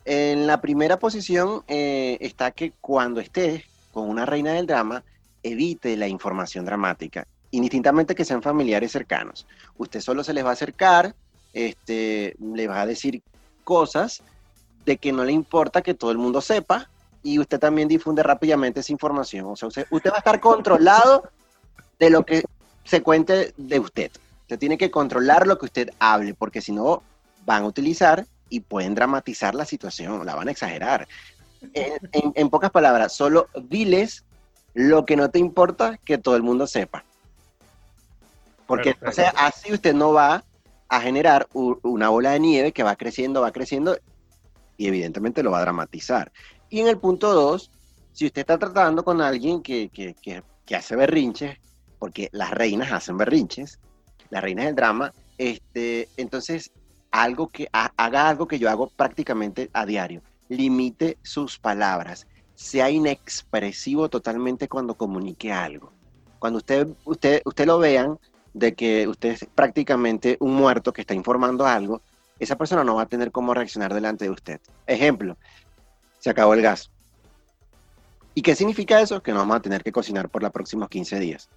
En la primera posición eh, está que cuando esté con una reina del drama, evite la información dramática, indistintamente que sean familiares cercanos. Usted solo se les va a acercar, este, le va a decir cosas de que no le importa que todo el mundo sepa y usted también difunde rápidamente esa información. O sea, usted, usted va a estar controlado de lo que se cuente de usted. Usted tiene que controlar lo que usted hable, porque si no, van a utilizar y pueden dramatizar la situación, la van a exagerar. En, en- en pocas palabras, solo diles lo que no te importa que todo el mundo sepa. Porque Perfecto. o sea, así usted no va a generar una bola de nieve que va creciendo, va creciendo y evidentemente lo va a dramatizar. Y en el punto dos, si usted está tratando con alguien que, que- que- que hace berrinches, porque las reinas hacen berrinches, las reinas del drama, este, entonces algo que ha- haga algo que yo hago prácticamente a diario, limite sus palabras, sea inexpresivo totalmente cuando comunique algo. Cuando usted, usted, usted lo vean de que usted es prácticamente un muerto que está informando algo, esa persona no va a tener cómo reaccionar delante de usted. Ejemplo, se acabó el gas. ¿Y qué significa eso? Que no vamos a tener que cocinar por los próximos 15 días.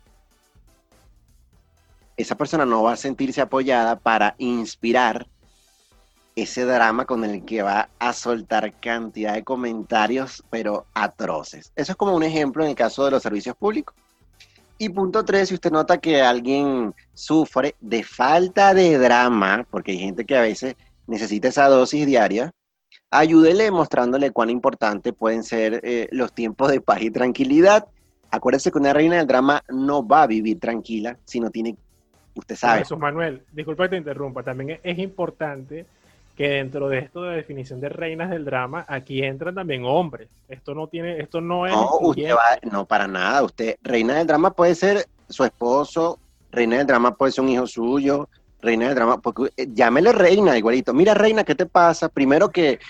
Esa persona no va a sentirse apoyada para inspirar ese drama con el que va a soltar cantidad de comentarios, pero atroces. Eso es como un ejemplo en el caso de los servicios públicos. Y punto tres, si usted nota que alguien sufre de falta de drama, porque hay gente que a veces necesita esa dosis diaria, ayúdele mostrándole cuán importante pueden ser eh, los tiempos de paz y tranquilidad. Acuérdese que una reina del drama no va a vivir tranquila si no tiene, usted sabe, Jesús Manuel, disculpa que te interrumpa, también es- importante que dentro de esto de definición de reinas del drama, aquí entran también hombres. Esto no tiene, esto no es No, usted va, no, para nada. Usted, reina del drama puede ser su esposo, reina del drama puede ser un hijo suyo, reina del drama, porque eh, llámele reina igualito. Mira, reina, ¿qué te pasa? Primero que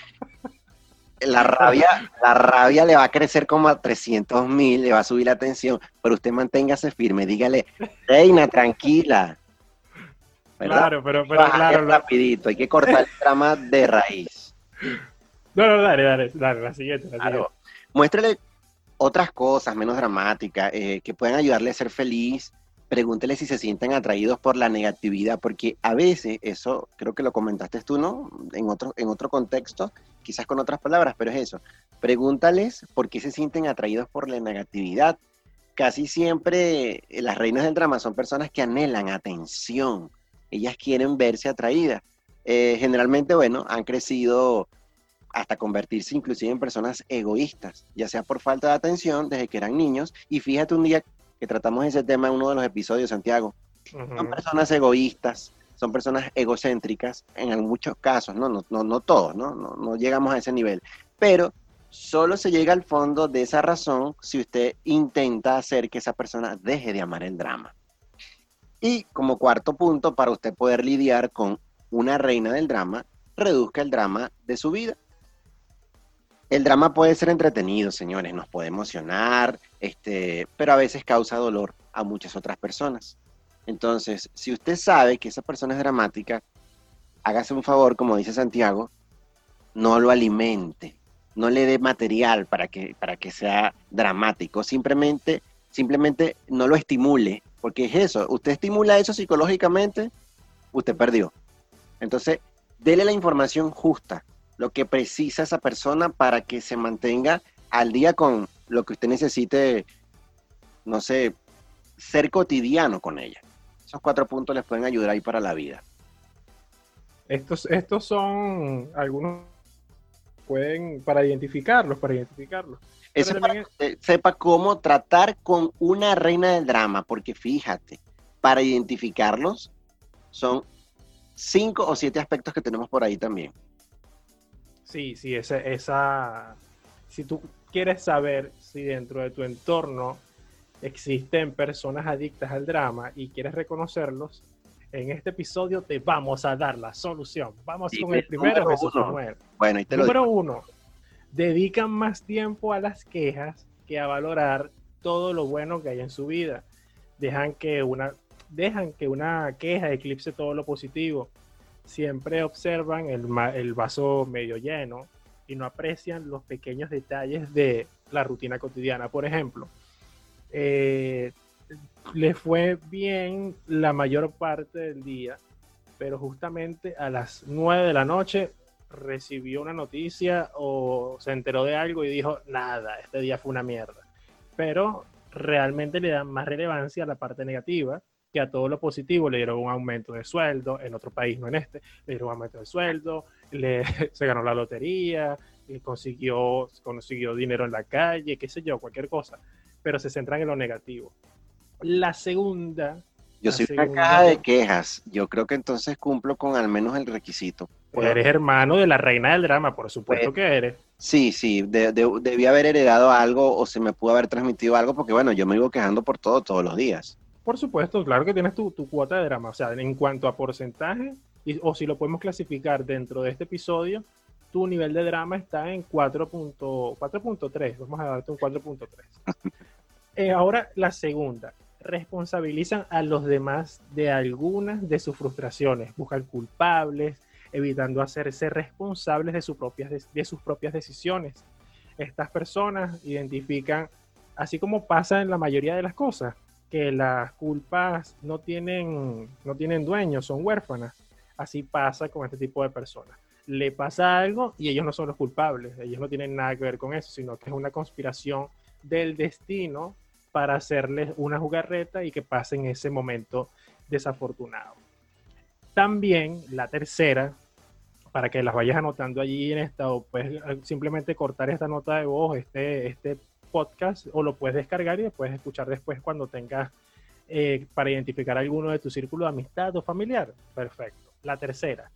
la rabia, la rabia le va a crecer como a 300 mil, le va a subir la tensión, pero usted manténgase firme, dígale, reina, tranquila. ¿Verdad? Claro, pero, pero claro, lo- rapidito, hay que cortar el drama de raíz. no, no, dale, dale, dale, la siguiente, la Claro. Muéstrele otras cosas menos dramáticas eh, que puedan ayudarle a ser feliz. Pregúntele si se sienten atraídos por la negatividad, porque a veces, eso creo que lo comentaste tú, ¿no? En otro, en otro contexto, quizás con otras palabras, pero es eso. Pregúntales por qué se sienten atraídos por la negatividad. Casi siempre eh, las reinas del drama son personas que anhelan atención. Ellas quieren verse atraídas. Eh, generalmente, bueno, han crecido hasta convertirse inclusive en personas egoístas, ya sea por falta de atención desde que eran niños. Y fíjate un día que tratamos ese tema en uno de los episodios, Santiago. siguiente. Son Ujú. personas egoístas, son personas egocéntricas en muchos casos, no, no, no, no todos, ¿no? No, no llegamos a ese nivel. Pero solo se llega al fondo de esa razón si usted intenta hacer que esa persona deje de amar el drama. Y como cuarto punto, para usted poder lidiar con una reina del drama, reduzca el drama de su vida. El drama puede ser entretenido, señores, nos puede emocionar, este, pero a veces causa dolor a muchas otras personas. Entonces, si usted sabe que esa persona es dramática, hágase un favor, como dice Santiago, no lo alimente, no le dé material para que, para que sea dramático, simplemente, simplemente no lo estimule, porque es eso, usted estimula eso psicológicamente, usted perdió. Entonces, dele la información justa, lo que precisa esa persona para que se mantenga al día con lo que usted necesite, no sé, ser cotidiano con ella. Esos cuatro puntos les pueden ayudar ahí para la vida. Estos, estos son algunos pueden para identificarlos, para identificarlos. Eso para que usted sepa cómo tratar con una reina del drama, porque fíjate, para identificarlos son cinco o siete aspectos que tenemos por ahí también. Sí, sí, esa, esa, si tú quieres saber si dentro de tu entorno existen personas adictas al drama y quieres reconocerlos, en este episodio te vamos a dar la solución. Vamos Sí, con el primero, Jesús uno. Manuel. Bueno, y te lo Número digo. uno, dedican más tiempo a las quejas que a valorar todo lo bueno que hay en su vida. Dejan que una, dejan que una queja eclipse todo lo positivo. Siempre observan el, el vaso medio lleno y no aprecian los pequeños detalles de la rutina cotidiana. Por ejemplo, eh, le fue bien la mayor parte del día, pero justamente a las 9 de la noche recibió una noticia o se enteró de algo y dijo, nada, este día fue una mierda. Pero realmente le dan más relevancia a la parte negativa que a todo lo positivo le dieron un aumento de sueldo, en otro país, no en este, le dieron un aumento de sueldo, le, se ganó la lotería, y consiguió, consiguió dinero en la calle, qué sé yo, cualquier cosa, pero se centran en lo negativo. La segunda... Yo la soy una caja de quejas. Yo creo que entonces cumplo con al menos el requisito. Eres hermano de la reina del drama, por supuesto Pues- que eres. Sí, sí, de- de- debí haber heredado algo o se me pudo haber transmitido algo porque bueno, yo me vivo quejando por todo todos los días. Por supuesto, claro que tienes tu, tu cuota de drama. O sea, en cuanto a porcentaje, y- o si lo podemos clasificar dentro de este episodio, tu nivel de drama está en 4.- 4.3. Vamos a darte un 4.3. Eh, ahora, la segunda. Responsabilizan a los demás de algunas de sus frustraciones. Buscan culpables, evitando hacerse responsables de, sus propias, de- sus propias decisiones. Estas personas identifican, así como pasa en la mayoría de las cosas, que las culpas no tienen, no tienen dueños, son huérfanas. Así pasa con este tipo de personas. Le pasa algo y ellos no son los culpables, ellos no tienen nada que ver con eso, sino que es una conspiración del destino para hacerles una jugarreta y que pasen ese momento desafortunado. También la tercera, para que las vayas anotando allí en esta, o puedes eh, simplemente cortar esta nota de voz, este, este podcast, o lo puedes descargar y lo puedes escuchar después cuando tengas eh, para identificar alguno de tu círculo de amistad o familiar. Perfecto. La tercera,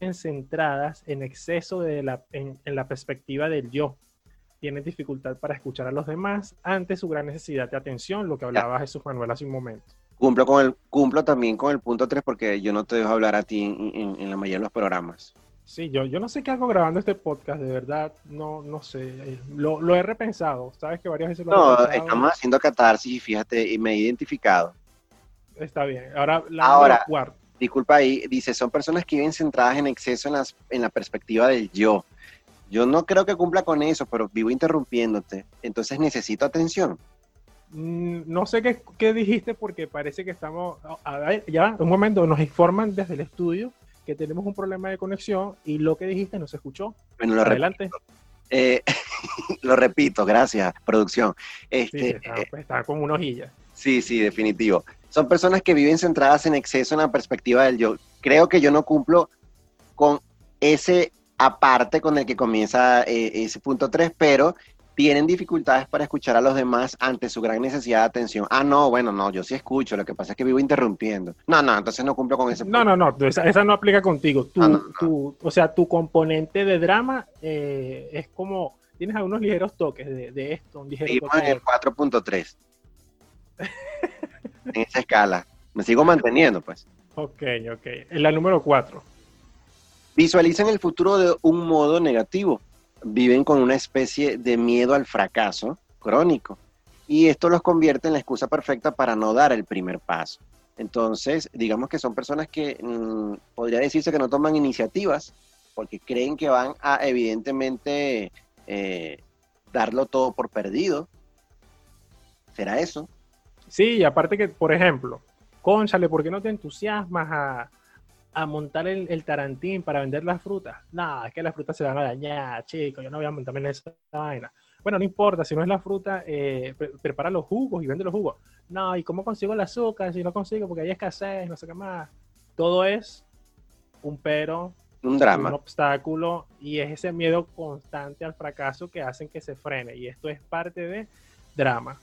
en centradas en exceso de la, en, en la perspectiva del yo. Tienen dificultad para escuchar a los demás ante su gran necesidad de atención, lo que hablaba Jesús Manuel hace un momento. Cumplo, con el, cumplo también con el punto 3 porque yo no te dejo hablar a ti en, en- en la mayoría de los programas. Sí, yo, yo no sé qué hago grabando este podcast, de verdad, no, no sé. eh, Lo, lo he repensado, sabes que varias veces lo he No, estamos haciendo catarsis y fíjate, y me he identificado. Está bien. Ahora, la Ahora- cuarto. Disculpa ahí, dice, son personas que viven centradas en exceso en, las, en la perspectiva del yo. Yo no creo que cumpla con eso, pero vivo interrumpiéndote. Entonces necesito atención. Mm, No sé qué, qué dijiste porque parece que estamos. A ver, ya, un momento, nos informan desde el estudio que tenemos un problema de conexión y lo que dijiste no se escuchó. Bueno, lo, Adelante. eh, lo repito, gracias, producción. Sí, Este, sí, está, eh, pues, está como una hojilla. Sí, sí, definitivo. Son personas que viven centradas en exceso en la perspectiva del yo. Creo que yo no cumplo con ese aparte con el que comienza eh, ese punto 3, pero tienen dificultades para escuchar a los demás ante su gran necesidad de atención. Ah, no, bueno, no, yo sí escucho, lo que pasa es que vivo interrumpiendo. No, no, entonces no cumplo con ese No, no, no, esa, esa no aplica contigo. Tú, Ah, no, no. tú- o sea, tu componente de drama eh, es como. Tienes algunos ligeros toques de, de esto, un ligero Seguimos toque en el 4.3. en esa escala. Me sigo manteniendo, pues. Ok, ok. En la número 4. Visualizan el futuro de un modo negativo. Viven con una especie de miedo al fracaso crónico. Y esto los convierte en la excusa perfecta para no dar el primer paso. Entonces, digamos que son personas que mm, podría decirse que no toman iniciativas porque creen que van a evidentemente eh, darlo todo por perdido. ¿Será eso? Sí, y aparte que, por ejemplo, conchale, ¿por qué no te entusiasmas a, a montar el, el tarantín para vender las frutas? No, es que las frutas se van a dañar, chicos, yo no voy a montarme en esa vaina. Bueno, no importa, si no es la fruta, eh, pre- prepara los jugos y vende los jugos. No, ¿y cómo consigo el azúcar? Si no consigo, porque hay escasez, no sé qué más. Todo es un pero, Un un drama. obstáculo, y es ese miedo constante al fracaso que hacen que se frene. Y esto es parte de drama.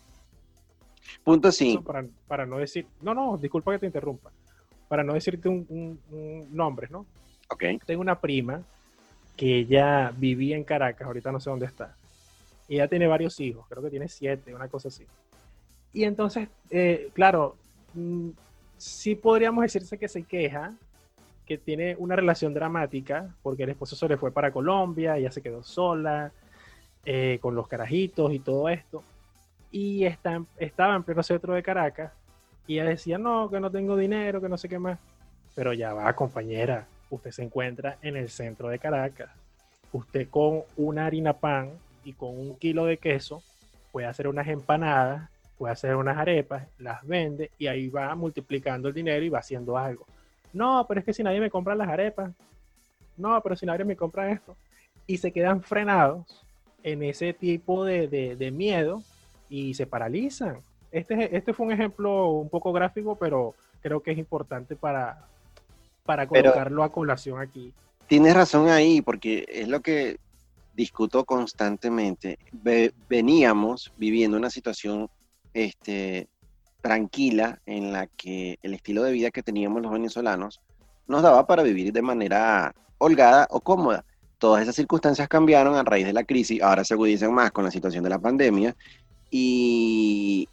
Punto Eso 5. para, para no decir, no, no, disculpa que te interrumpa, para no decirte un, un- un nombre, ¿no? Ok. Tengo una prima que ella vivía en Caracas, ahorita no sé dónde está. Y ella tiene varios hijos, creo que tiene siete, una cosa así. Y entonces, eh, claro, mm, sí podríamos decirse que se queja, que tiene una relación dramática, porque el esposo se le fue para Colombia, ella se quedó sola, eh, con los carajitos y todo esto. Y está, estaba en pleno centro de Caracas, y ella decía, no, que no tengo dinero, que no sé qué más. Pero ya va, compañera, usted se encuentra en el centro de Caracas. Usted con una harina pan y con un kilo de queso puede hacer unas empanadas, puede hacer unas arepas, las vende y ahí va multiplicando el dinero y va haciendo algo. No, pero es que si nadie me compra las arepas, no, pero si nadie me compra esto, y se quedan frenados en ese tipo de, de- de miedo y se paralizan. Este, este fue un ejemplo un poco gráfico, pero creo que es importante para, para colocarlo a colación aquí. Tienes razón ahí, porque es lo que discuto constantemente. veníamos viviendo una situación este, tranquila en la que el estilo de vida que teníamos los venezolanos nos daba para vivir de manera holgada o cómoda. Todas esas circunstancias cambiaron a raíz de la crisis, ahora se agudizan más con la situación de la pandemia y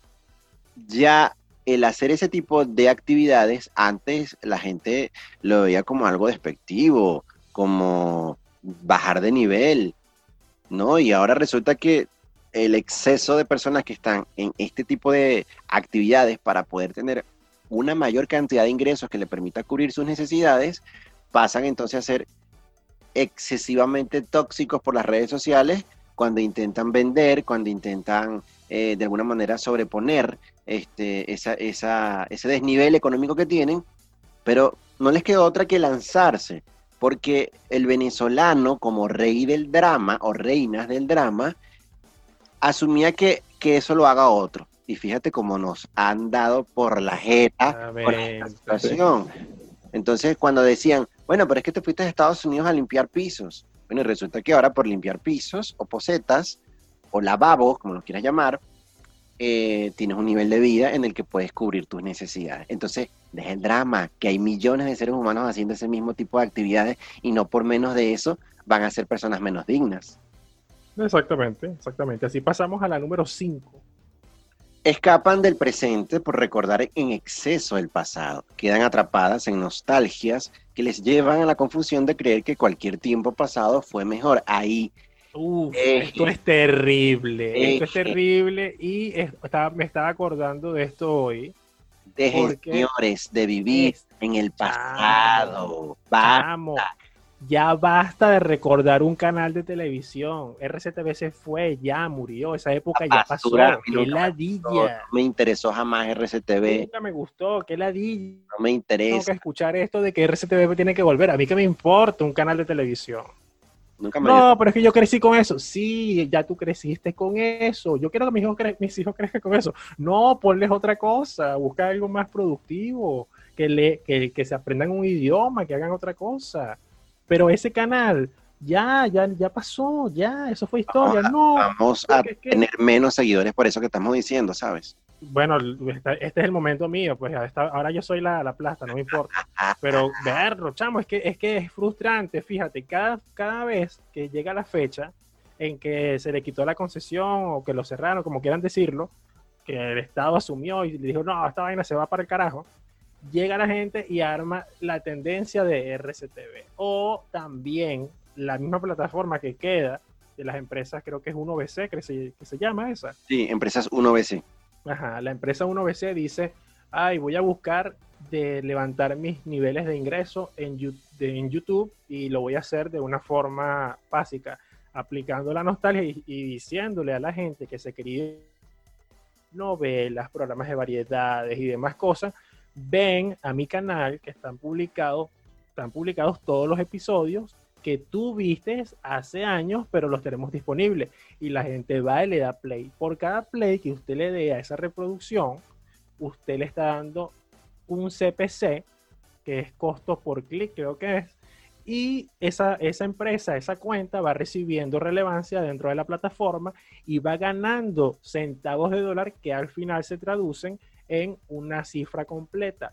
ya el hacer ese tipo de actividades, antes la gente lo veía como algo despectivo, como bajar de nivel, ¿no? Y ahora resulta que el exceso de personas que están en este tipo de actividades para poder tener una mayor cantidad de ingresos que le permita cubrir sus necesidades, pasan entonces a ser excesivamente tóxicos por las redes sociales cuando intentan vender, cuando intentan eh, de alguna manera sobreponer este, esa, ese desnivel económico que tienen, pero no les queda otra que lanzarse, porque el venezolano como rey del drama o reinas del drama, asumía que, que eso lo haga otro. Y fíjate cómo nos han dado por la jeta por la situación. Entonces, cuando decían, bueno, pero es que te fuiste a Estados Unidos a limpiar pisos. Bueno, y resulta que ahora por limpiar pisos o posetas o lavabos, como lo quieras llamar, eh, tienes un nivel de vida en el que puedes cubrir tus necesidades. Entonces, deja el drama, que hay millones de seres humanos haciendo ese mismo tipo de actividades y no por menos de eso van a ser personas menos dignas. Exactamente, exactamente. Así pasamos a la número 5. Escapan del presente por recordar en exceso el pasado. Quedan atrapadas en nostalgias que les llevan a la confusión de creer que cualquier tiempo pasado fue mejor. Ahí. Esto es terrible. Esto es terrible. Y me estaba acordando de esto hoy. Dejen, señores, de vivir en el pasado. Vamos ya basta de recordar un canal de televisión. RCTV se fue, ya murió. Esa época ya pasó. Qué ladilla. No me interesó jamás RCTV. Nunca me gustó. Qué ladilla. No me interesa. Tengo que escuchar esto de que RCTV tiene que volver. A mí que me importa un canal de televisión. Nunca me no, pero es que yo crecí con eso. Sí, ya tú creciste con eso. Yo quiero que mis hijos, mis hijos crezcan con eso. No, ponles otra cosa. Busca algo más productivo. Que, le, que, que se aprendan un idioma, que hagan otra cosa pero ese canal ya, ya, ya pasó, ya, eso fue historia, no. Vamos a tener menos seguidores por eso que estamos diciendo, ¿sabes? Bueno, este es el momento mío, pues ahora yo soy la, la plata, no me importa. Pero verlo, chamo, es que, es que es frustrante, fíjate, cada, cada vez que llega la fecha en que se le quitó la concesión o que lo cerraron, como quieran decirlo, que el Estado asumió y le dijo, no, esta vaina se va para el carajo, llega la gente y arma la tendencia de RCTV. O también la misma plataforma que queda de las empresas, creo que es 1BC, que se, que se llama esa. Sí, empresas 1BC. Ajá, la empresa 1BC dice, ay, voy a buscar de levantar mis niveles de ingreso en, en YouTube y lo voy a hacer de una forma básica, aplicando la nostalgia y, y diciéndole a la gente que se quería novelas, programas de variedades y demás cosas, ven a mi canal que están publicados, están publicados todos los episodios que tú viste hace años, pero los tenemos disponibles. Y la gente va y le da play. Por cada play que usted le dé a esa reproducción, usted le está dando un CPC, que es costo por clic, creo que es. Y esa, esa empresa, esa cuenta va recibiendo relevancia dentro de la plataforma y va ganando centavos de dólar que al final se traducen en una cifra completa.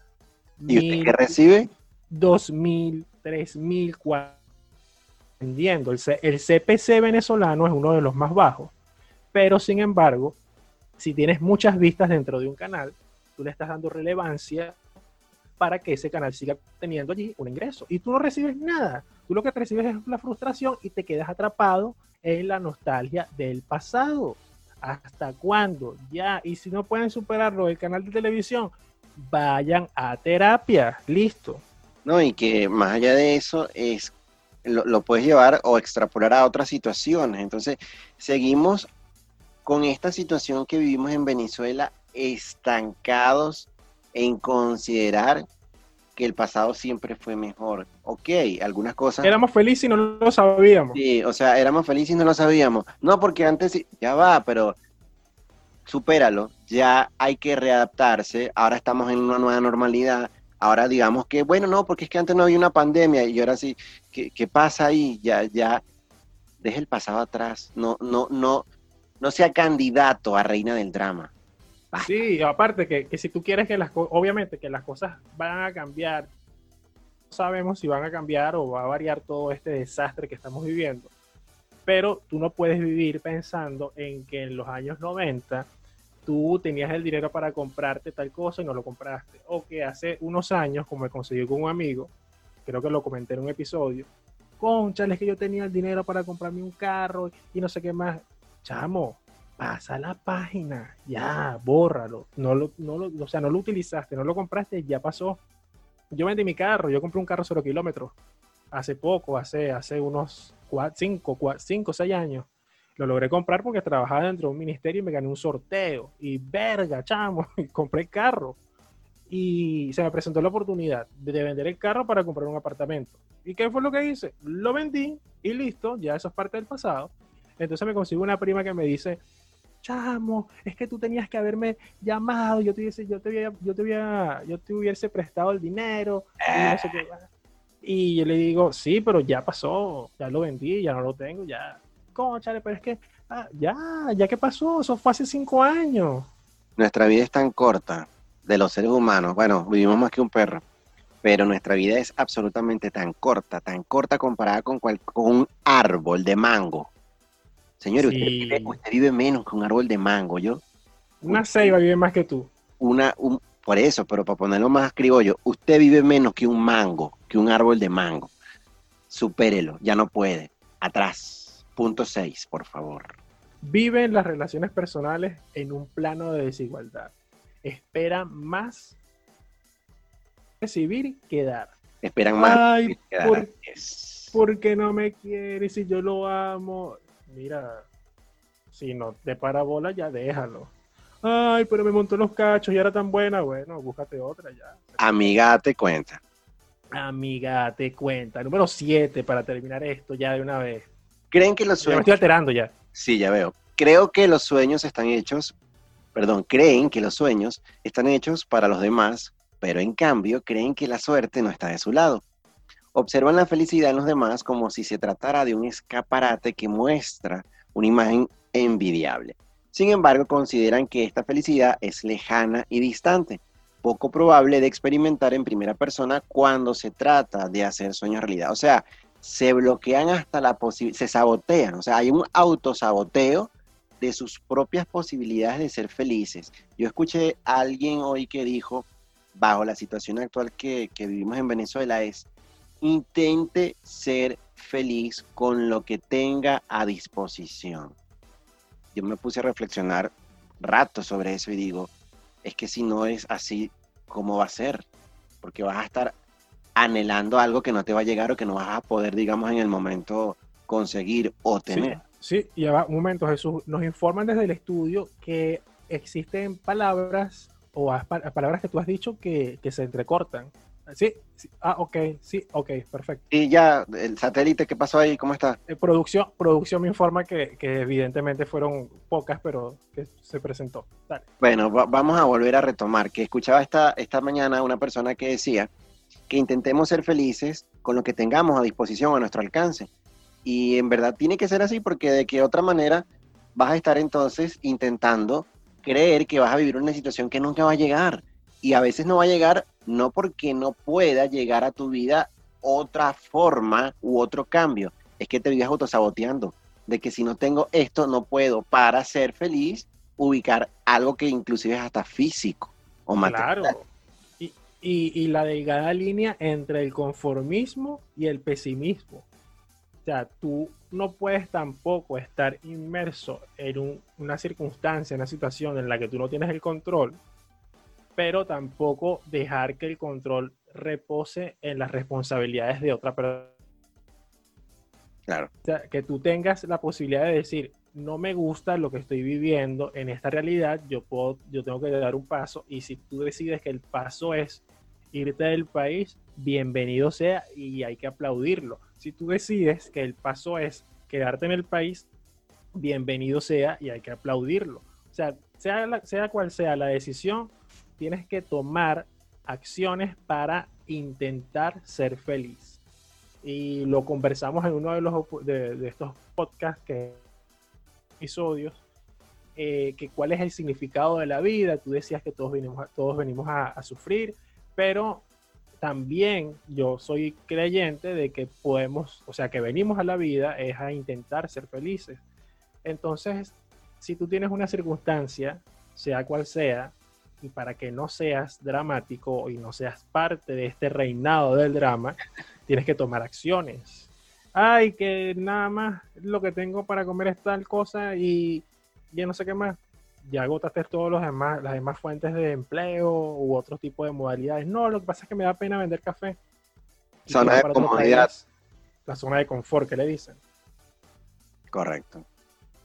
¿Y usted qué recibe? 2.000, 3.000, 4.000. El, el CPC venezolano es uno de los más bajos, pero sin embargo, si tienes muchas vistas dentro de un canal, tú le estás dando relevancia para que ese canal siga teniendo allí un ingreso. Y tú no recibes nada. Tú lo que recibes es la frustración y te quedas atrapado en la nostalgia del pasado. ¿Hasta cuándo? Ya, y si no pueden superarlo el canal de televisión, vayan a terapia, listo. No, y que más allá de eso es lo, puedes llevar o extrapolar a otras situaciones. Entonces, seguimos con esta situación que vivimos en Venezuela estancados en considerar que el pasado siempre fue mejor. Ok, algunas cosas. Éramos felices y no lo sabíamos. Sí, o sea, éramos felices y no lo sabíamos. No, porque antes ya va, pero supéralo, ya hay que readaptarse, ahora estamos en una nueva normalidad, ahora digamos que, bueno, no, porque es que antes no había una pandemia y ahora sí, ¿qué, pasa ahí? Ya, ya, deje el pasado atrás, no, no, no, no sea candidato a reina del drama. Sí, aparte que, que si tú quieres que las cosas, obviamente que las cosas van a cambiar, no sabemos si van a cambiar o va a variar todo este desastre que estamos viviendo, pero tú no puedes vivir pensando en que en los años 90 tú tenías el dinero para comprarte tal cosa y no lo compraste, o que hace unos años, como me conseguí con un amigo, creo que lo comenté en un episodio, conchale, es que yo tenía el dinero para comprarme un carro y no sé qué más. Chamo, pasa la página, ya, bórralo. No lo, no lo, o sea, no lo utilizaste, no lo compraste, ya pasó. Yo vendí mi carro, yo compré un carro cero kilómetros hace poco, hace, hace unos 5, 5, 6 años. Lo logré comprar porque trabajaba dentro de un ministerio y me gané un sorteo. Y verga, chamo, y compré carro. Y se me presentó la oportunidad de vender el carro para comprar un apartamento. ¿Y qué fue lo que hice? Lo vendí y listo, ya eso es parte del pasado. Entonces me consigo una prima que me dice, chamo, es que tú tenías que haberme llamado, yo te hubiese, yo te hubiera, yo te yo te hubiese prestado el dinero. Y, no sé qué. y yo le digo, sí, pero ya pasó, ya lo vendí, ya no lo tengo, ya. Conchale, pero es que, ah, ya, ya que pasó, eso fue hace cinco años. Nuestra vida es tan corta de los seres humanos, bueno, vivimos más que un perro, pero nuestra vida es absolutamente tan corta, tan corta comparada con, cual- con un árbol de mango. Señor, usted, vive, usted vive menos que un árbol de mango, yo. Una ceiba vive más que tú. Una, un, por eso, pero para ponerlo más criollo, usted vive menos que un mango, que un árbol de mango. Supérelo, ya no puede. Atrás. Punto 6, por favor. Viven las relaciones personales en un plano de desigualdad. Espera más recibir que dar. Esperan más. Ay, que dar. por- porque no me quiere si yo lo amo. Mira, si no te para bola, ya déjalo. Ay, pero me montó los cachos y era tan buena. Bueno, búscate otra ya. Amiga, date cuenta. Amiga, te cuenta. Número 7 para terminar esto ya de una vez. ¿Creen que los Ya me sueños... estoy alterando ya. Sí, ya veo. Creo que los sueños están hechos, perdón, creen que los sueños están hechos para los demás, pero en cambio creen que la suerte no está de su lado. Observan la felicidad en los demás como si se tratara de un escaparate que muestra una imagen envidiable. Sin embargo, consideran que esta felicidad es lejana y distante, poco probable de experimentar en primera persona cuando se trata de hacer sueños realidad. O sea, se bloquean hasta la posibilidad, se sabotean, o sea, hay un autosaboteo de sus propias posibilidades de ser felices. Yo escuché a alguien hoy que dijo, bajo la situación actual que, que vivimos en Venezuela, es intente ser feliz con lo que tenga a disposición. Yo me puse a reflexionar rato sobre eso y digo, es que si no es así, ¿cómo va a ser? Porque vas a estar anhelando algo que no te va a llegar o que no vas a poder, digamos, en el momento conseguir o tener. Sí, ya va, un momento, Jesús. Nos informan desde el estudio que existen palabras o palabras que tú has dicho que, que se entrecortan. Sí, sí, ah, ok, sí, ok, perfecto. Y ya, el satélite, ¿qué pasó ahí? ¿Cómo está? Eh, producción, producción me informa que, que evidentemente fueron pocas, pero que se presentó. Dale. Bueno, va- vamos a volver a retomar, que escuchaba esta, esta mañana una persona que decía que intentemos ser felices con lo que tengamos a disposición, a nuestro alcance. Y en verdad tiene que ser así porque de qué otra manera vas a estar entonces intentando creer que vas a vivir una situación que nunca va a llegar. Y a veces no va a llegar no porque no pueda llegar a tu vida otra forma u otro cambio. Es que te vives autosaboteando. De que si no tengo esto, no puedo, para ser feliz, ubicar algo que inclusive es hasta físico o material. Y, la delgada línea entre el conformismo y el pesimismo. O sea, tú no puedes tampoco estar inmerso en un- una circunstancia, una situación en la que tú no tienes el control, pero tampoco dejar que el control repose en las responsabilidades de otra persona. Claro. O sea, que tú tengas la posibilidad de decir, no me gusta lo que estoy viviendo en esta realidad, yo, puedo, yo tengo que dar un paso y si tú decides que el paso es irte del país, bienvenido sea y hay que aplaudirlo. Si tú decides que el paso es quedarte en el país, bienvenido sea y hay que aplaudirlo. O sea, sea, sea cual sea la decisión, tienes que tomar acciones para intentar ser feliz. Y lo conversamos en uno de, los, de, estos podcasts, episodios, eh, que cuál es el significado de la vida. Tú decías que todos venimos todos venimos a sufrir, pero también yo soy creyente de que podemos, o sea, que venimos a la vida es a intentar ser felices. Entonces, si tú tienes una circunstancia, sea cual sea, y para que no seas dramático y no seas parte de este reinado del drama, tienes que tomar acciones. Ay, que nada más lo que tengo para comer es tal cosa y ya no sé qué más. Ya agotaste todos los demás, las demás fuentes de empleo u otro tipo de modalidades. No, lo que pasa es que me da pena vender café. Zona de comodidad. país, La zona de confort que le dicen. Correcto. Hay,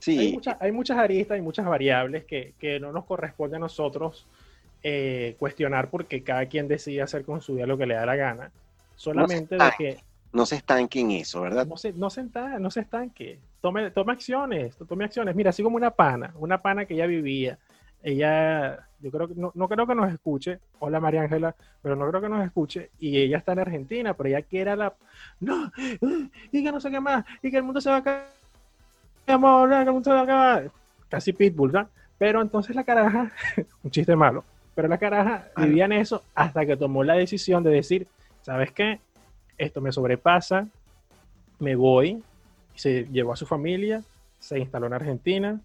Sí, muchas, hay muchas aristas y muchas variables que, que no nos corresponde a nosotros eh, cuestionar porque cada quien decide hacer con su vida lo que le da la gana. Solamente de que no se estanque en eso, ¿verdad? no se, no se, no se estanque. Tome, tome acciones, tome acciones. Mira, así como una pana, una pana que ya vivía. Ella, yo creo que no, no creo que nos escuche. Hola María Ángela, pero no creo que nos escuche. Y ella está en Argentina, pero ella quiere la. No, y que no sé qué más, y que el mundo se va a acabar. Amor, que el mundo se va a acabar. Casi Pitbull, ¿verdad? Pero entonces la caraja, un chiste malo, pero la caraja Claro. vivía en eso hasta que tomó la decisión de decir, ¿sabes qué? Esto me sobrepasa, me voy. Se llevó a su familia, se instaló en Argentina,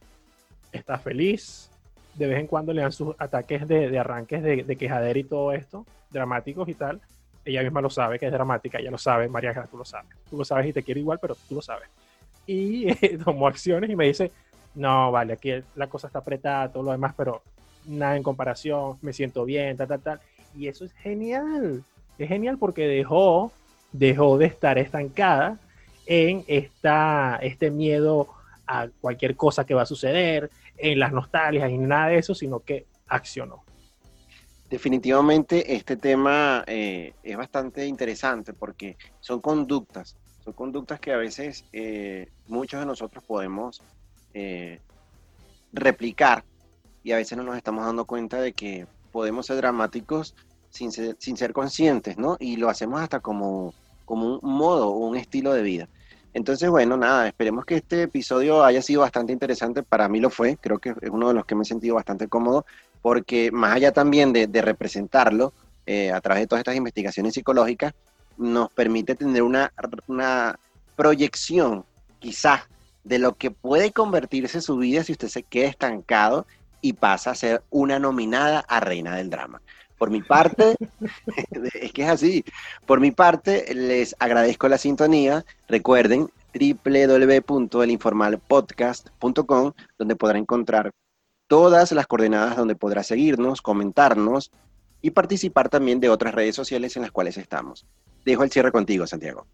está feliz. De vez en cuando le dan sus ataques de, de arranques de, de y todo esto, dramáticos y tal. Ella misma lo sabe que es dramática, ella lo sabe, María Ángela, tú lo sabes. Tú lo sabes y te quiero igual, pero tú lo sabes. Y eh, tomó acciones y me dice, no, vale, aquí la cosa está apretada, todo lo demás, pero nada en comparación, me siento bien, tal, tal, tal. Y eso es genial. Es genial porque dejó, dejó de estar estancada en esta, este miedo a cualquier cosa que va a suceder, en las nostalgias y nada de eso, sino que accionó. Definitivamente este tema eh, es bastante interesante porque son conductas, son conductas que a veces eh, muchos de nosotros podemos eh, replicar y a veces no nos estamos dando cuenta de que podemos ser dramáticos sin sin ser conscientes, ¿no? Y lo hacemos hasta como, como un modo o un estilo de vida. Entonces, bueno, nada, esperemos que este episodio haya sido bastante interesante. Para mí lo fue, creo que es uno de los que me he sentido bastante cómodo, porque más allá también de, representarlo eh, a través de todas estas investigaciones psicológicas, nos permite tener una, una proyección quizás de lo que puede convertirse su vida si usted se queda estancado y pasa a ser una nominada a reina del drama. Por mi parte, es que es así. Por mi parte, les agradezco la sintonía. Recuerden www.elinformalpodcast.com, donde podrá encontrar todas las coordenadas donde podrá seguirnos, comentarnos y participar también de otras redes sociales en las cuales estamos. Dejo el cierre contigo, Santiago.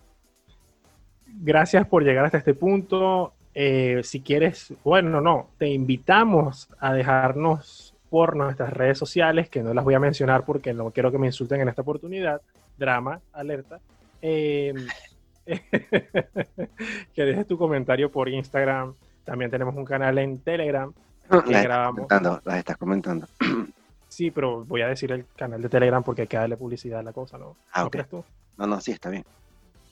Gracias por llegar hasta este punto. Eh, si quieres, bueno, no, te invitamos a dejarnos por nuestras redes sociales, que no las voy a mencionar porque no quiero que me insulten en esta oportunidad. Drama, alerta. Eh, que dejes tu comentario por Instagram. También tenemos un canal en Telegram. Las estás grabamos. comentando, las estás comentando. Sí, pero voy a decir el canal de Telegram porque hay que darle publicidad a la cosa, ¿no? Ah, ¿No crees tú? No, no, sí, está bien.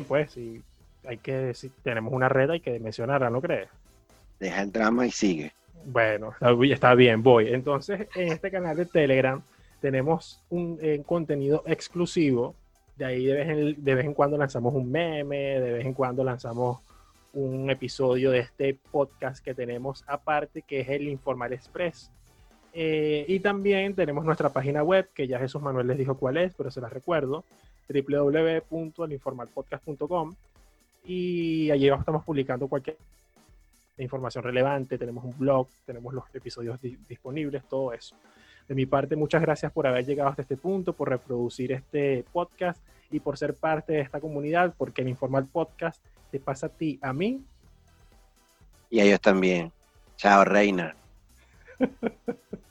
Pues sí, hay que, si tenemos una red, hay que mencionarla, ¿no crees? Deja el drama y sigue. Bueno, está, bi- está bien, voy. Entonces, en este canal de Telegram tenemos un eh, contenido exclusivo. De ahí de vez, en, de vez en cuando lanzamos un meme, de vez en cuando lanzamos un episodio de este podcast que tenemos aparte, que es el Informal Express. Eh, y también tenemos nuestra página web, que ya Jesús Manuel les dijo cuál es, pero se las recuerdo, www.elinformalpodcast.com. Y allí estamos publicando cualquier información relevante, tenemos un blog, tenemos los episodios di- disponibles, todo eso. De mi parte, muchas gracias por haber llegado hasta este punto, por reproducir este podcast y por ser parte de esta comunidad, porque el Informal Podcast te pasa a ti, a mí. Y a ellos también. Chao, reina.